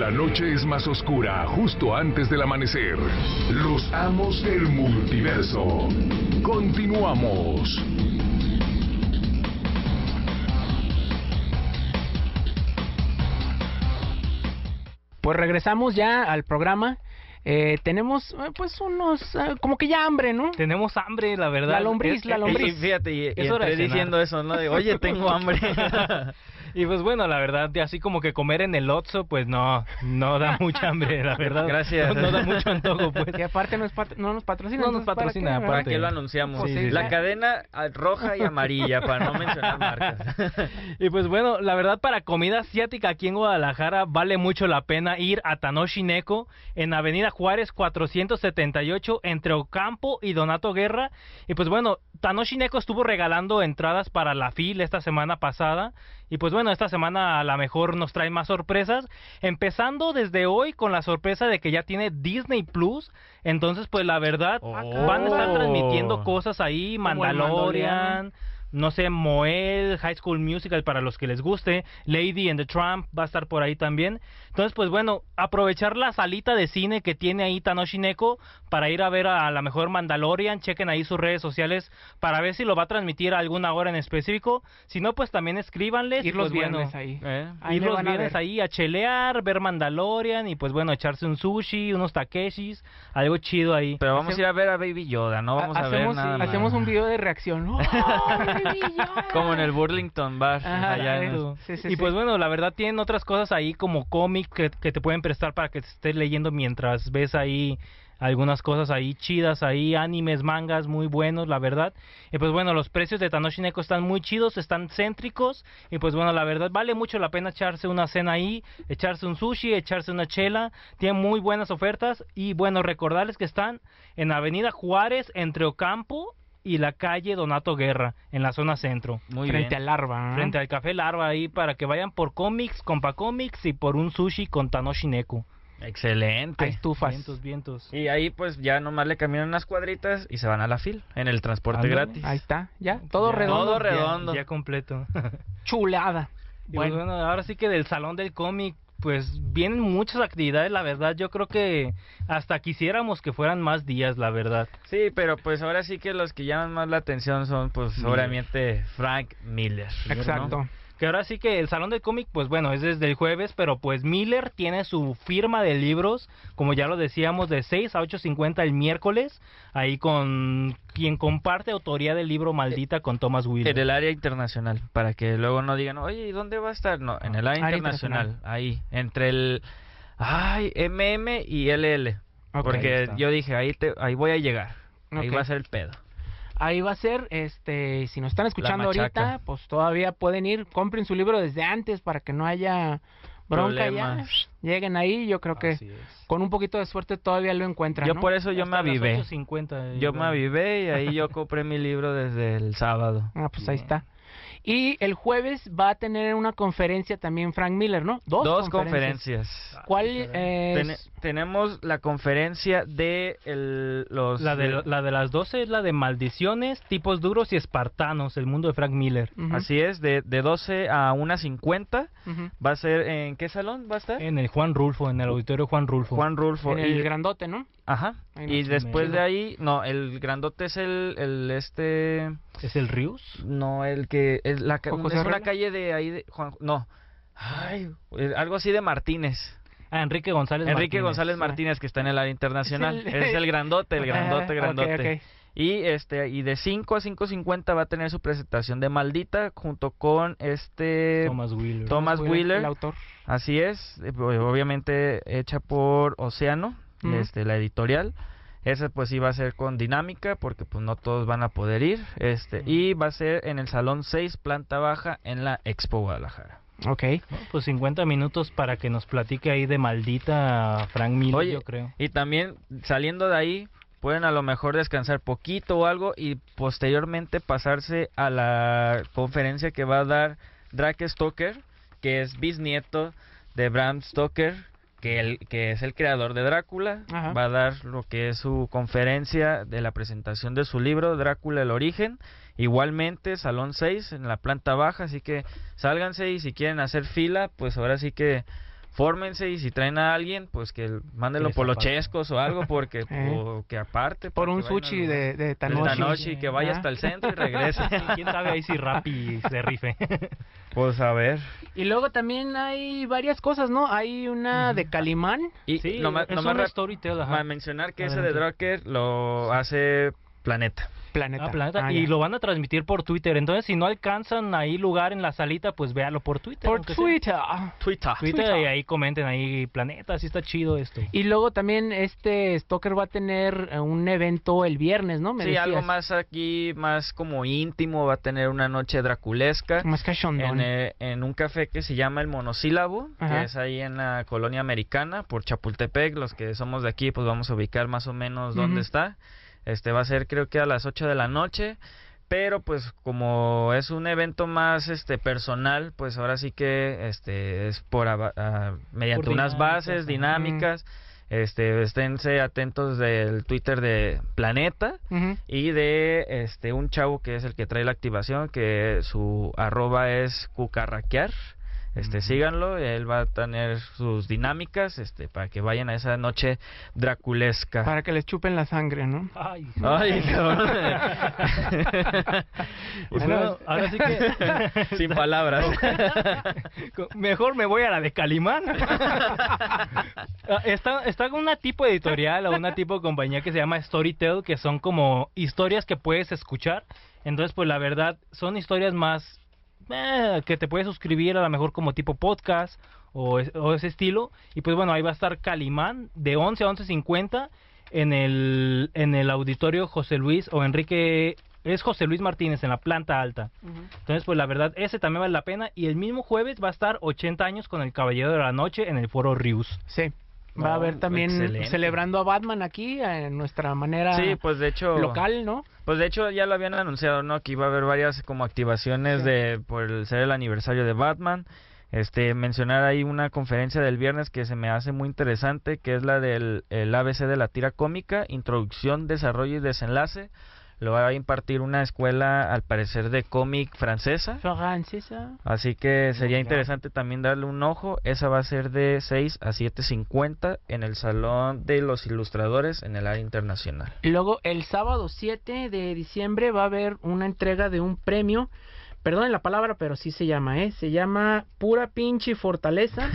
La noche es más oscura justo antes del amanecer. Los amos del multiverso. Continuamos. Pues regresamos ya al programa. Eh, tenemos eh, pues unos eh, como que ya hambre, ¿no? Tenemos hambre, la verdad. La lombriz, la Y lombriz. fíjate, y, y Es hora de entré cenar. diciendo eso, ¿no? De, oye, tengo hambre. y pues bueno, la verdad, así como que comer en el Otso, pues no, no da mucha hambre, la verdad. Gracias. No, no da mucho antojo, pues. Que aparte no, es pat- no nos patrocina. No nos entonces, ¿para patrocina, ¿Para qué lo anunciamos? Pues sí, la sí. cadena ah, roja y amarilla, para no mencionar marcas. Y pues bueno, la verdad para comida asiática aquí en Guadalajara vale mucho la pena ir a Tanoshi Neko en Avenida Juárez 478 entre Ocampo y Donato Guerra. Y pues bueno, Tanoshi Neko estuvo regalando entradas para la FIL esta semana pasada. Y pues bueno, esta semana a lo mejor nos trae más sorpresas. Empezando desde hoy con la sorpresa de que ya tiene Disney Plus. Entonces pues la verdad van a estar transmitiendo cosas ahí, Mandalorian. No sé, Moel, High School Musical para los que les guste, Lady and the Tramp va a estar por ahí también. Entonces, pues bueno, aprovechar la salita de cine que tiene ahí Tanoshi Neko para ir a ver a, la mejor Mandalorian, chequen ahí sus redes sociales para ver si lo va a transmitir a alguna hora en específico. Si no, pues también escríbanles. Ir y, los pues, bueno, viernes ahí. ¿Eh? Ahí ir los a viernes ver. ahí a chelear, ver Mandalorian y pues bueno, echarse un sushi, unos takeshis, algo chido ahí. Pero vamos a ir a ver a Baby Yoda, no vamos a ver hacemos, nada más. hacemos un video de reacción. ¡Oh! Como en el Burlington Bar. Ajá, allá en- Eso. Sí, sí, y sí. pues bueno, la verdad tienen otras cosas ahí como cómics que, que te pueden prestar para que te estés leyendo mientras ves ahí algunas cosas ahí chidas, ahí animes, mangas muy buenos, la verdad. Y pues bueno, los precios de Tanoshi Neko están muy chidos, están céntricos y pues bueno, la verdad vale mucho la pena echarse una cena ahí, echarse un sushi, echarse una chela, tienen muy buenas ofertas y bueno, recordarles que están en Avenida Juárez entre Ocampo y la calle Donato Guerra en la zona centro. Muy Frente bien. al larva. ¿eh? Frente al Café Larva ahí para que vayan por cómics, compa cómics y por un sushi con Tanoshi Neko. Excelente. Hay estufas. Vientos, vientos. Y ahí pues ya nomás le caminan unas cuadritas y se van a la fil en el transporte Ándale. gratis. Ahí está, ya, todo Ya, redondo. todo Ya- redondo. Ya, completo. Chulada. Pues Bueno, bueno, ahora sí que del Salón del Cómic pues vienen muchas actividades, la verdad. Yo creo que hasta quisiéramos que fueran más días, la verdad. Sí, pero pues ahora sí que los que llaman más la atención son pues obviamente Frank Miller. ¿no? Que ahora sí que el Salón del Cómic, pues bueno, es desde el jueves, pero pues Miller tiene su firma de libros, como ya lo decíamos, de 6 a 8.50 el miércoles, ahí con quien comparte autoría del libro Maldita con Thomas Wheeler. En el área internacional, para que luego no digan, oye, ¿y dónde va a estar? No, en el área, internacional, internacional. ahí, entre el, ay, MM y LL. Ok. porque yo dije, ahí, te, ahí voy a llegar, ahí va a ser el pedo. Ahí va a ser, este, si nos están escuchando ahorita, pues todavía pueden ir, compren su libro desde antes para que no haya bronca ya. Lleguen ahí, yo creo que con un poquito de suerte todavía lo encuentran. Yo ¿no? por eso yo me Hasta avivé. 8.50, Yo me avivé y ahí yo compré mi libro desde el sábado. Ah, pues ahí está. Y el jueves va a tener una conferencia también Frank Miller, ¿no? Dos, Dos conferencias. ¿Cuál es? Ten- tenemos la conferencia de el- los... La de, la de las 12 es la de Maldiciones, Tipos Duros y Espartanos, el mundo de Frank Miller. Así es, de, de 12 a 1.50. Ujú. ¿Va a ser en qué salón va a estar? En el Juan Rulfo, en el auditorio Juan Rulfo. Juan Rulfo. En el Y- grandote, ¿no? Ajá. Y después de ahí, no, el grandote es el, el este... ¿Es el Rius? No, el que es la ca- ¿O José es una calle de ahí de Juan, no. Ay, algo así de Martínez. Ah, Enrique González Enrique Martínez. González Martínez que está en el área internacional. Es Es el- el, grandote, el grandote, Ah, grandote. ok. Y este y de 5 a 5.50 va a tener su presentación de Maldita junto con este Thomas Wheeler. Thomas Wheeler. El autor. Así es, eh, obviamente hecha por Océano, Ujú. este la editorial. Esa pues iba a ser con dinámica porque pues no todos van a poder ir, este y va a ser en el salón 6 planta baja en la Expo Guadalajara. Ok. Pues 50 minutos para que nos platique ahí de maldita Frank Miller, Oye, yo creo. Y también saliendo de ahí pueden a lo mejor descansar poquito o algo y posteriormente pasarse a la conferencia que va a dar Drake Stoker, que es bisnieto de Bram Stoker, que, el, que es el creador de Drácula. Ajá. Va a dar lo que es su conferencia de la presentación de su libro Drácula el origen. Igualmente, Salón 6 en la planta baja, así que sálganse y si quieren hacer fila, pues ahora sí que fórmense y si traen a alguien, pues que mándenlo por los chescos o algo, porque Eh. o que aparte. Por un al sushi de, de Tanoshi. Tanoshi, que vaya Ah. hasta el centro y regrese. ¿Quién sabe ahí si Rappi se rife? pues a ver. Y luego también hay varias cosas, ¿no? Hay una de Calimán. Y Sí, nomás, es nomás una rap- storytell, ajá. ma- mencionar que ese de Adelante. Drucker lo hace Planeta. Planeta. Ah, Planeta. Ah, y ya. lo van a transmitir por Twitter. Entonces, si no alcanzan ahí lugar en la salita, pues véalo por Twitter. Por. Twitter. Twitter. Twitter y ahí comenten ahí, Planeta, sí está chido esto. Y luego también este Stoker va a tener eh, un evento el viernes, ¿no? Me Sí, decías. algo más aquí, más como íntimo, va a tener una noche draculesca. Más cachondón. En, eh, en un café que se llama El Monosílabo, Ajá. que es ahí en la colonia americana, por Chapultepec. Los que somos de aquí, pues vamos a ubicar más o menos dónde está. Este va a ser creo que a las 8 de la noche. Pero pues como es un evento más este personal, pues ahora sí que este es por ah, mediante Por unas dinámicas, bases dinámicas. Este, esténse atentos del Twitter de Planeta y de este un chavo que es el que trae la activación que su arroba es cucarraquear este síganlo él va a tener sus dinámicas este para que vayan a esa noche draculesca Para que les chupen la sangre, ¿no? Ay, Ay, cabrón. Bueno, ahora sí que... sin palabras Mejor me voy a la de Calimán. Ah, está, está con una tipo editorial o una tipo de compañía que se llama Storytel, que son como historias que puedes escuchar. Entonces, pues la verdad, son historias más eh, que te puedes suscribir a lo mejor como tipo podcast o, es- o ese estilo. Y pues bueno, ahí va a estar Calimán de 11 a 11.50 en el, en el auditorio José Luis o Enrique... Es José Luis Martínez en la planta alta. Entonces, pues la verdad, ese también vale la pena. Y el mismo jueves va a estar 80 años con el Caballero de la Noche en el Foro Rius. Sí. Va a haber también excelente. celebrando a Batman aquí en nuestra manera sí pues de hecho local, ¿no? Pues de hecho ya lo habían anunciado, ¿no? Que iba a haber varias como activaciones de por el ser el aniversario de Batman. Este mencionar ahí una conferencia del viernes que se me hace muy interesante, que es la del el ABC de la tira cómica, introducción, desarrollo y desenlace. Lo va a impartir una escuela, al parecer, de cómic francesa. Francesa. Así que sería interesante también darle un ojo. Esa va a ser de 6 a 7.50 en el Salón de los Ilustradores en el área internacional. Luego el sábado 7 de diciembre va a haber una entrega de un premio. Perdonen la palabra, pero sí se llama, ¿eh? Se llama Pura Pinche Fortaleza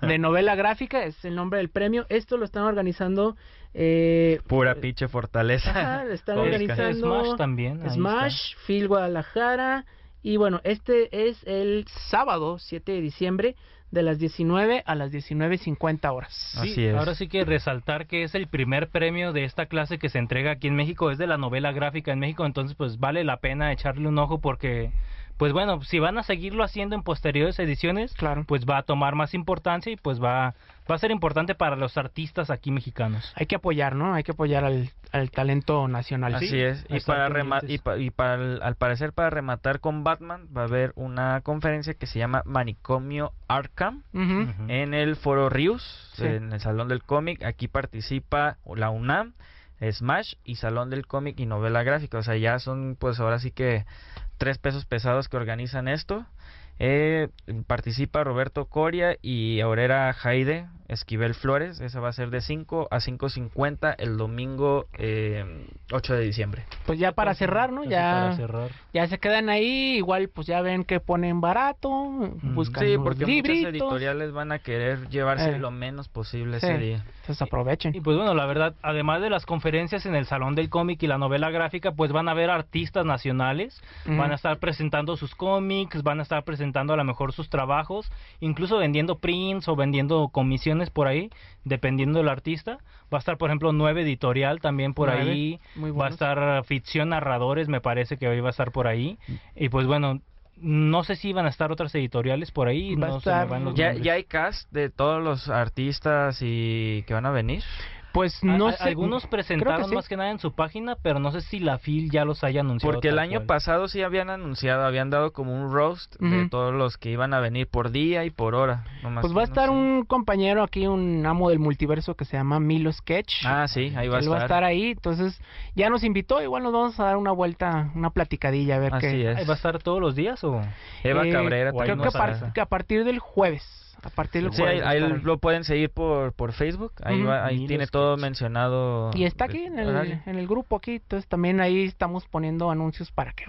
de novela gráfica, es el nombre del premio. Esto lo están organizando eh, Pura pinche fortaleza. Ajá, lo están Oscar. organizando Smash también, ahí Smash, Phil Guadalajara. Y bueno, este es el sábado 7 de diciembre de las 19 a las 19.50 horas. Sí, ahora sí que resaltar que es el primer premio de esta clase que se entrega aquí en México, es de la novela gráfica en México, entonces pues vale la pena echarle un ojo porque pues bueno, si van a seguirlo haciendo en posteriores ediciones, claro. pues va a tomar más importancia y pues va, va a ser importante para los artistas aquí mexicanos. Hay que apoyar, ¿no? Hay que apoyar al, al talento nacional. Así es. Y para, y, pa y para el, al parecer para rematar con Batman va a haber una conferencia que se llama Manicomio Arkham Uh -huh. en el Foro Rius, Sí. en el Salón del Cómic. Aquí participa la UNAM, Smash y Salón del Cómic y Novela Gráfica. O sea, ya son pues ahora sí que tres pesos pesados que organizan esto. Eh, participa Roberto Coria y Aurera Jaide Esquivel Flores. Esa va a ser de 5 a 5.50 el domingo eh, 8 de diciembre. Pues ya para cerrar, ¿no? Ya, para cerrar. ya se quedan ahí, igual pues ya ven que ponen barato, buscan Sí, porque muchas libritos. editoriales van a querer llevarse Eh. lo menos posible Sí. ese día. Entonces aprovechen. Y pues bueno, la verdad, además de las conferencias en el Salón del Cómic y la novela gráfica, pues van a ver artistas nacionales, van a estar presentando sus cómics, van a estar presentando a lo mejor sus trabajos, incluso vendiendo prints o vendiendo comisiones por ahí, dependiendo del artista. Va a estar, por ejemplo, Nueve Editorial también por Nueve, ahí. muy va a estar Ficción Narradores, me parece que hoy va a estar por ahí. Y pues bueno, no sé si van a estar otras editoriales por ahí. Va a no se me estar- van los ¿Ya, nombres. ¿Ya hay cast de todos los artistas y que van a venir? Pues A- no a- sé. Algunos presentaron más que nada en su página, pero no sé si la FIL ya los haya anunciado. Porque el año cual. pasado sí habían anunciado, habían dado como un roast de Ujú. todos los que iban a venir por día y por hora. nomás Pues va a no estar sé. un compañero aquí, un amo del multiverso que se llama Milo Sketch. Ah, sí, ahí va a Él estar. va a estar ahí, entonces ya nos invitó, igual nos vamos a dar una vuelta, una platicadilla a ver Así qué. es. ¿Va a estar todos los días o...? Eva Eh, Cabrera Creo que, a a que a partir del jueves. A partir del Sí, ahí, lo pueden seguir por, por Facebook. Ahí, va- tiene todo mencionado. Y está aquí en el, en el grupo aquí, entonces también ahí estamos poniendo anuncios para que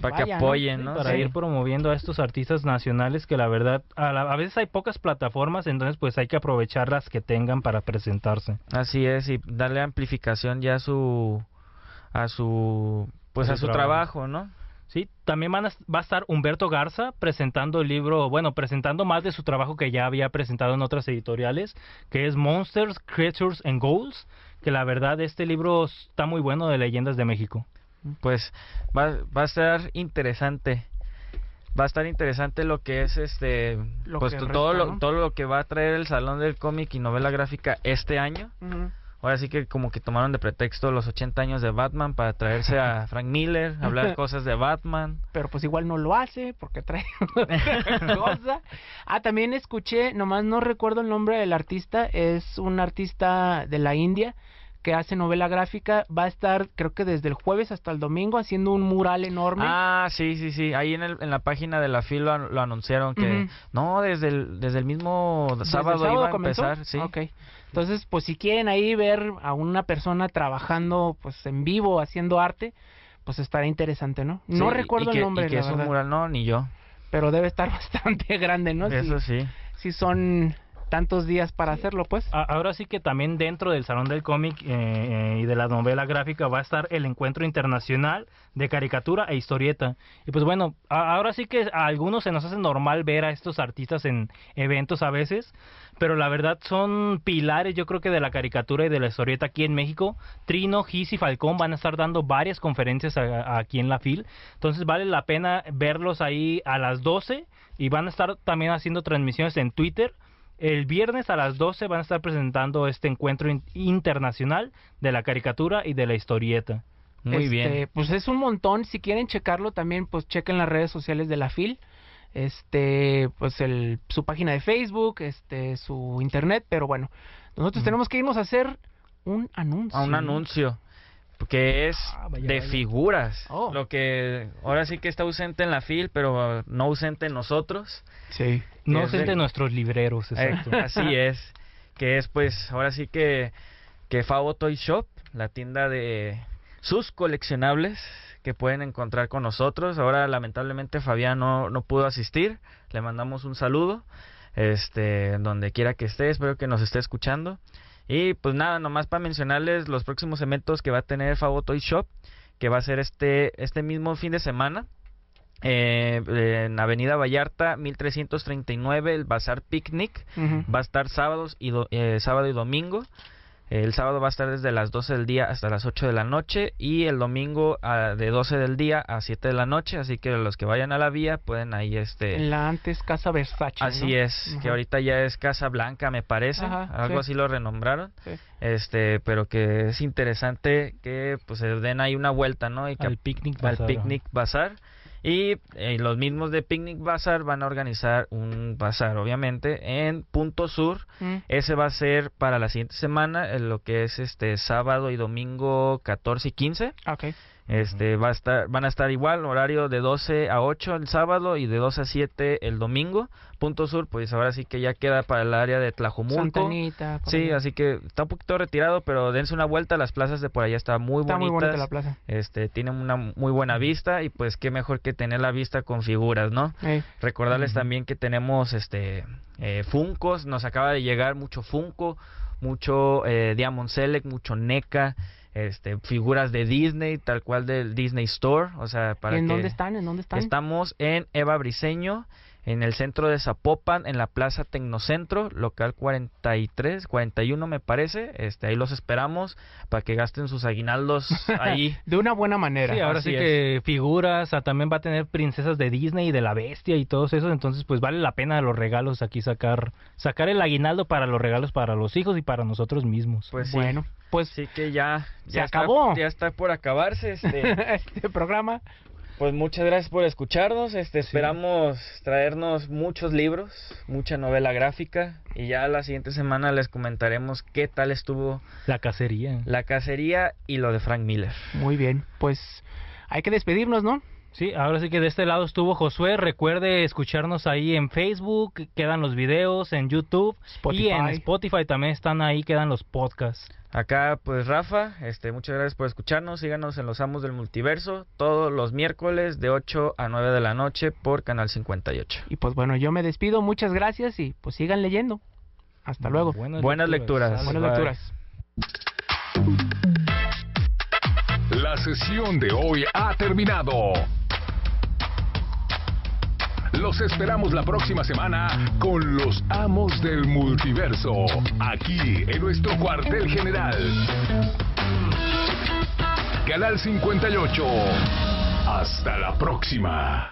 Para que apoyen, ¿no? Para Sí. ir promoviendo a estos artistas nacionales que la verdad, a, la- a veces hay pocas plataformas, entonces pues hay que aprovechar las que tengan para presentarse. Así es, y darle amplificación ya a su. a su. pues A a su su trabajo. trabajo, ¿no? Sí, también van a- va a estar Humberto Garza presentando el libro, bueno, presentando más de su trabajo que ya había presentado en otras editoriales, que es Monsters, Creatures and Goals, que la verdad este libro está muy bueno de leyendas de México. Pues va, va a estar interesante. Va a estar interesante lo que es este Lo pues que to- resta, todo lo ¿no? todo lo que va a traer el Salón del Cómic y Novela Gráfica este año. Ahora sí que como que tomaron de pretexto los 80 años de Batman para traerse a Frank Miller, hablar cosas de Batman. Pero pues igual no lo hace porque trae cosa. Ah, también escuché, nomás no recuerdo el nombre del artista, es un artista de la India que hace novela gráfica, va a estar creo que desde el jueves hasta el domingo haciendo un mural enorme. Ah, sí, sí, sí. Ahí en, el, en la página de la FIL lo, an- lo anunciaron que no, desde el, desde el mismo ¿Desde el sábado, iba a comenzó? empezar, sí. Ok. Entonces, pues si quieren ahí ver a una persona trabajando pues en vivo haciendo arte, pues estará interesante, ¿no? No recuerdo que, el nombre, y que la es un verdad, mural, no, ni yo. pero debe estar bastante grande, ¿no? Eso si, sí. si son tantos días para hacerlo, pues. Ahora sí que también dentro del Salón del Cómic eh, eh, y de la novela gráfica va a estar el Encuentro Internacional de Caricatura e Historieta. Y pues bueno, ahora sí que a algunos se nos hace normal ver a estos artistas en eventos a veces, pero la verdad son pilares yo creo que de la caricatura y de la historieta aquí en México. Trino, Gis y Falcón van a estar dando varias conferencias a- a- aquí en la FIL. Entonces vale la pena verlos ahí a las 12 y van a estar también haciendo transmisiones en Twitter. El viernes a las 12 van a estar presentando este encuentro in- internacional de la caricatura y de la historieta. Muy Este, bien. Pues es un montón. Si quieren checarlo también, pues chequen las redes sociales de la FIL. Este, pues el, su página de Facebook, este, su internet. Pero bueno, nosotros tenemos que irnos a hacer un anuncio. A un anuncio. Que es Ah, vaya, de vaya. figuras. Oh. Lo que ahora sí que está ausente en la FIL, pero no ausente en nosotros. Sí. No de- de nuestros libreros, Eh, exacto. así es. Que es pues ahora sí que, que Favo Toy Shop, la tienda de sus coleccionables que pueden encontrar con nosotros. Ahora lamentablemente Fabián no, no pudo asistir. Le mandamos un saludo. Este, donde quiera que esté, espero que nos esté escuchando. Y pues nada, nomás para mencionarles los próximos eventos que va a tener Favo Toy Shop, que va a ser este, este mismo fin de semana. Eh, en Avenida Vallarta 1339 el Bazar Picnic va a estar sábados y do- eh, sábado y domingo el sábado va a estar desde las 12 del día hasta las 8 de la noche y el domingo ah, de 12 del día a 7 de la noche así que los que vayan a la vía pueden ahí este la antes Casa Versace. Así ¿no? es, que ahorita ya es Casa Blanca, me parece, Ajá, algo sí. así lo renombraron. Sí. Este, pero que es interesante que pues se den ahí una vuelta, ¿no? Y que Al Picnic al Bazaar, Picnic Bazar. Y eh, los mismos de Picnic Bazar van a organizar un bazar, obviamente, en Punto Sur. Mm. Ese va a ser para la siguiente semana, en lo que es este sábado y domingo 14 y 15. Ok. Este va a estar van a estar igual horario de 12 a 8 el sábado y de 12 a 7 el domingo. Punto Sur, pues ahora sí que ya queda para el área de Tlajomulco. Sí, así que está un poquito retirado, pero dense una vuelta, las plazas de por allá están muy Está muy bonitas. bonita la plaza. Este, tienen una muy buena vista y pues qué mejor que tener la vista con figuras, ¿no? Recordarles también que tenemos este eh, Funcos, nos acaba de llegar mucho Funko, mucho eh, Diamond Select, mucho NECA, este, figuras de Disney, tal cual del Disney Store, o sea, para ¿Y en que dónde están? ¿En dónde están? Estamos en Eva Briseño, en el centro de Zapopan, en la Plaza Tecnocentro, local 43, 41 me parece. Este, ahí los esperamos para que gasten sus aguinaldos ahí. de una buena manera. Sí, ahora Así sí es. que figuras, ah, también va a tener princesas de Disney y de la bestia y todos esos, entonces pues vale la pena los regalos aquí sacar sacar el aguinaldo para los regalos para los hijos y para nosotros mismos. Pues sí. Bueno, pues Sí que ya, Se está- acabó. ya está por acabarse este. este programa. Pues muchas gracias por escucharnos. Este, esperamos traernos muchos libros, mucha novela gráfica y ya la siguiente semana les comentaremos qué tal estuvo La cacería. la cacería y lo de Frank Miller. Muy bien, pues hay que despedirnos, ¿no? Sí, ahora sí que de este lado estuvo Josué. Recuerde escucharnos ahí en Facebook, quedan los videos, en YouTube y en Spotify. Spotify también están ahí, quedan los podcasts. Acá pues Rafa, este muchas gracias por escucarnos. Síganos en Los Amos del Multiverso todos los miércoles de 8 a 9 de la noche por Canal 58. Y pues bueno, yo me despido, muchas gracias y pues sigan leyendo. Hasta luego. Buenas lecturas. Buenas Bye. lecturas. La sesión de hoy ha terminado. Los esperamos la próxima semana con los amos del multiverso, aquí en nuestro cuartel general. Canal 58. Hasta la próxima.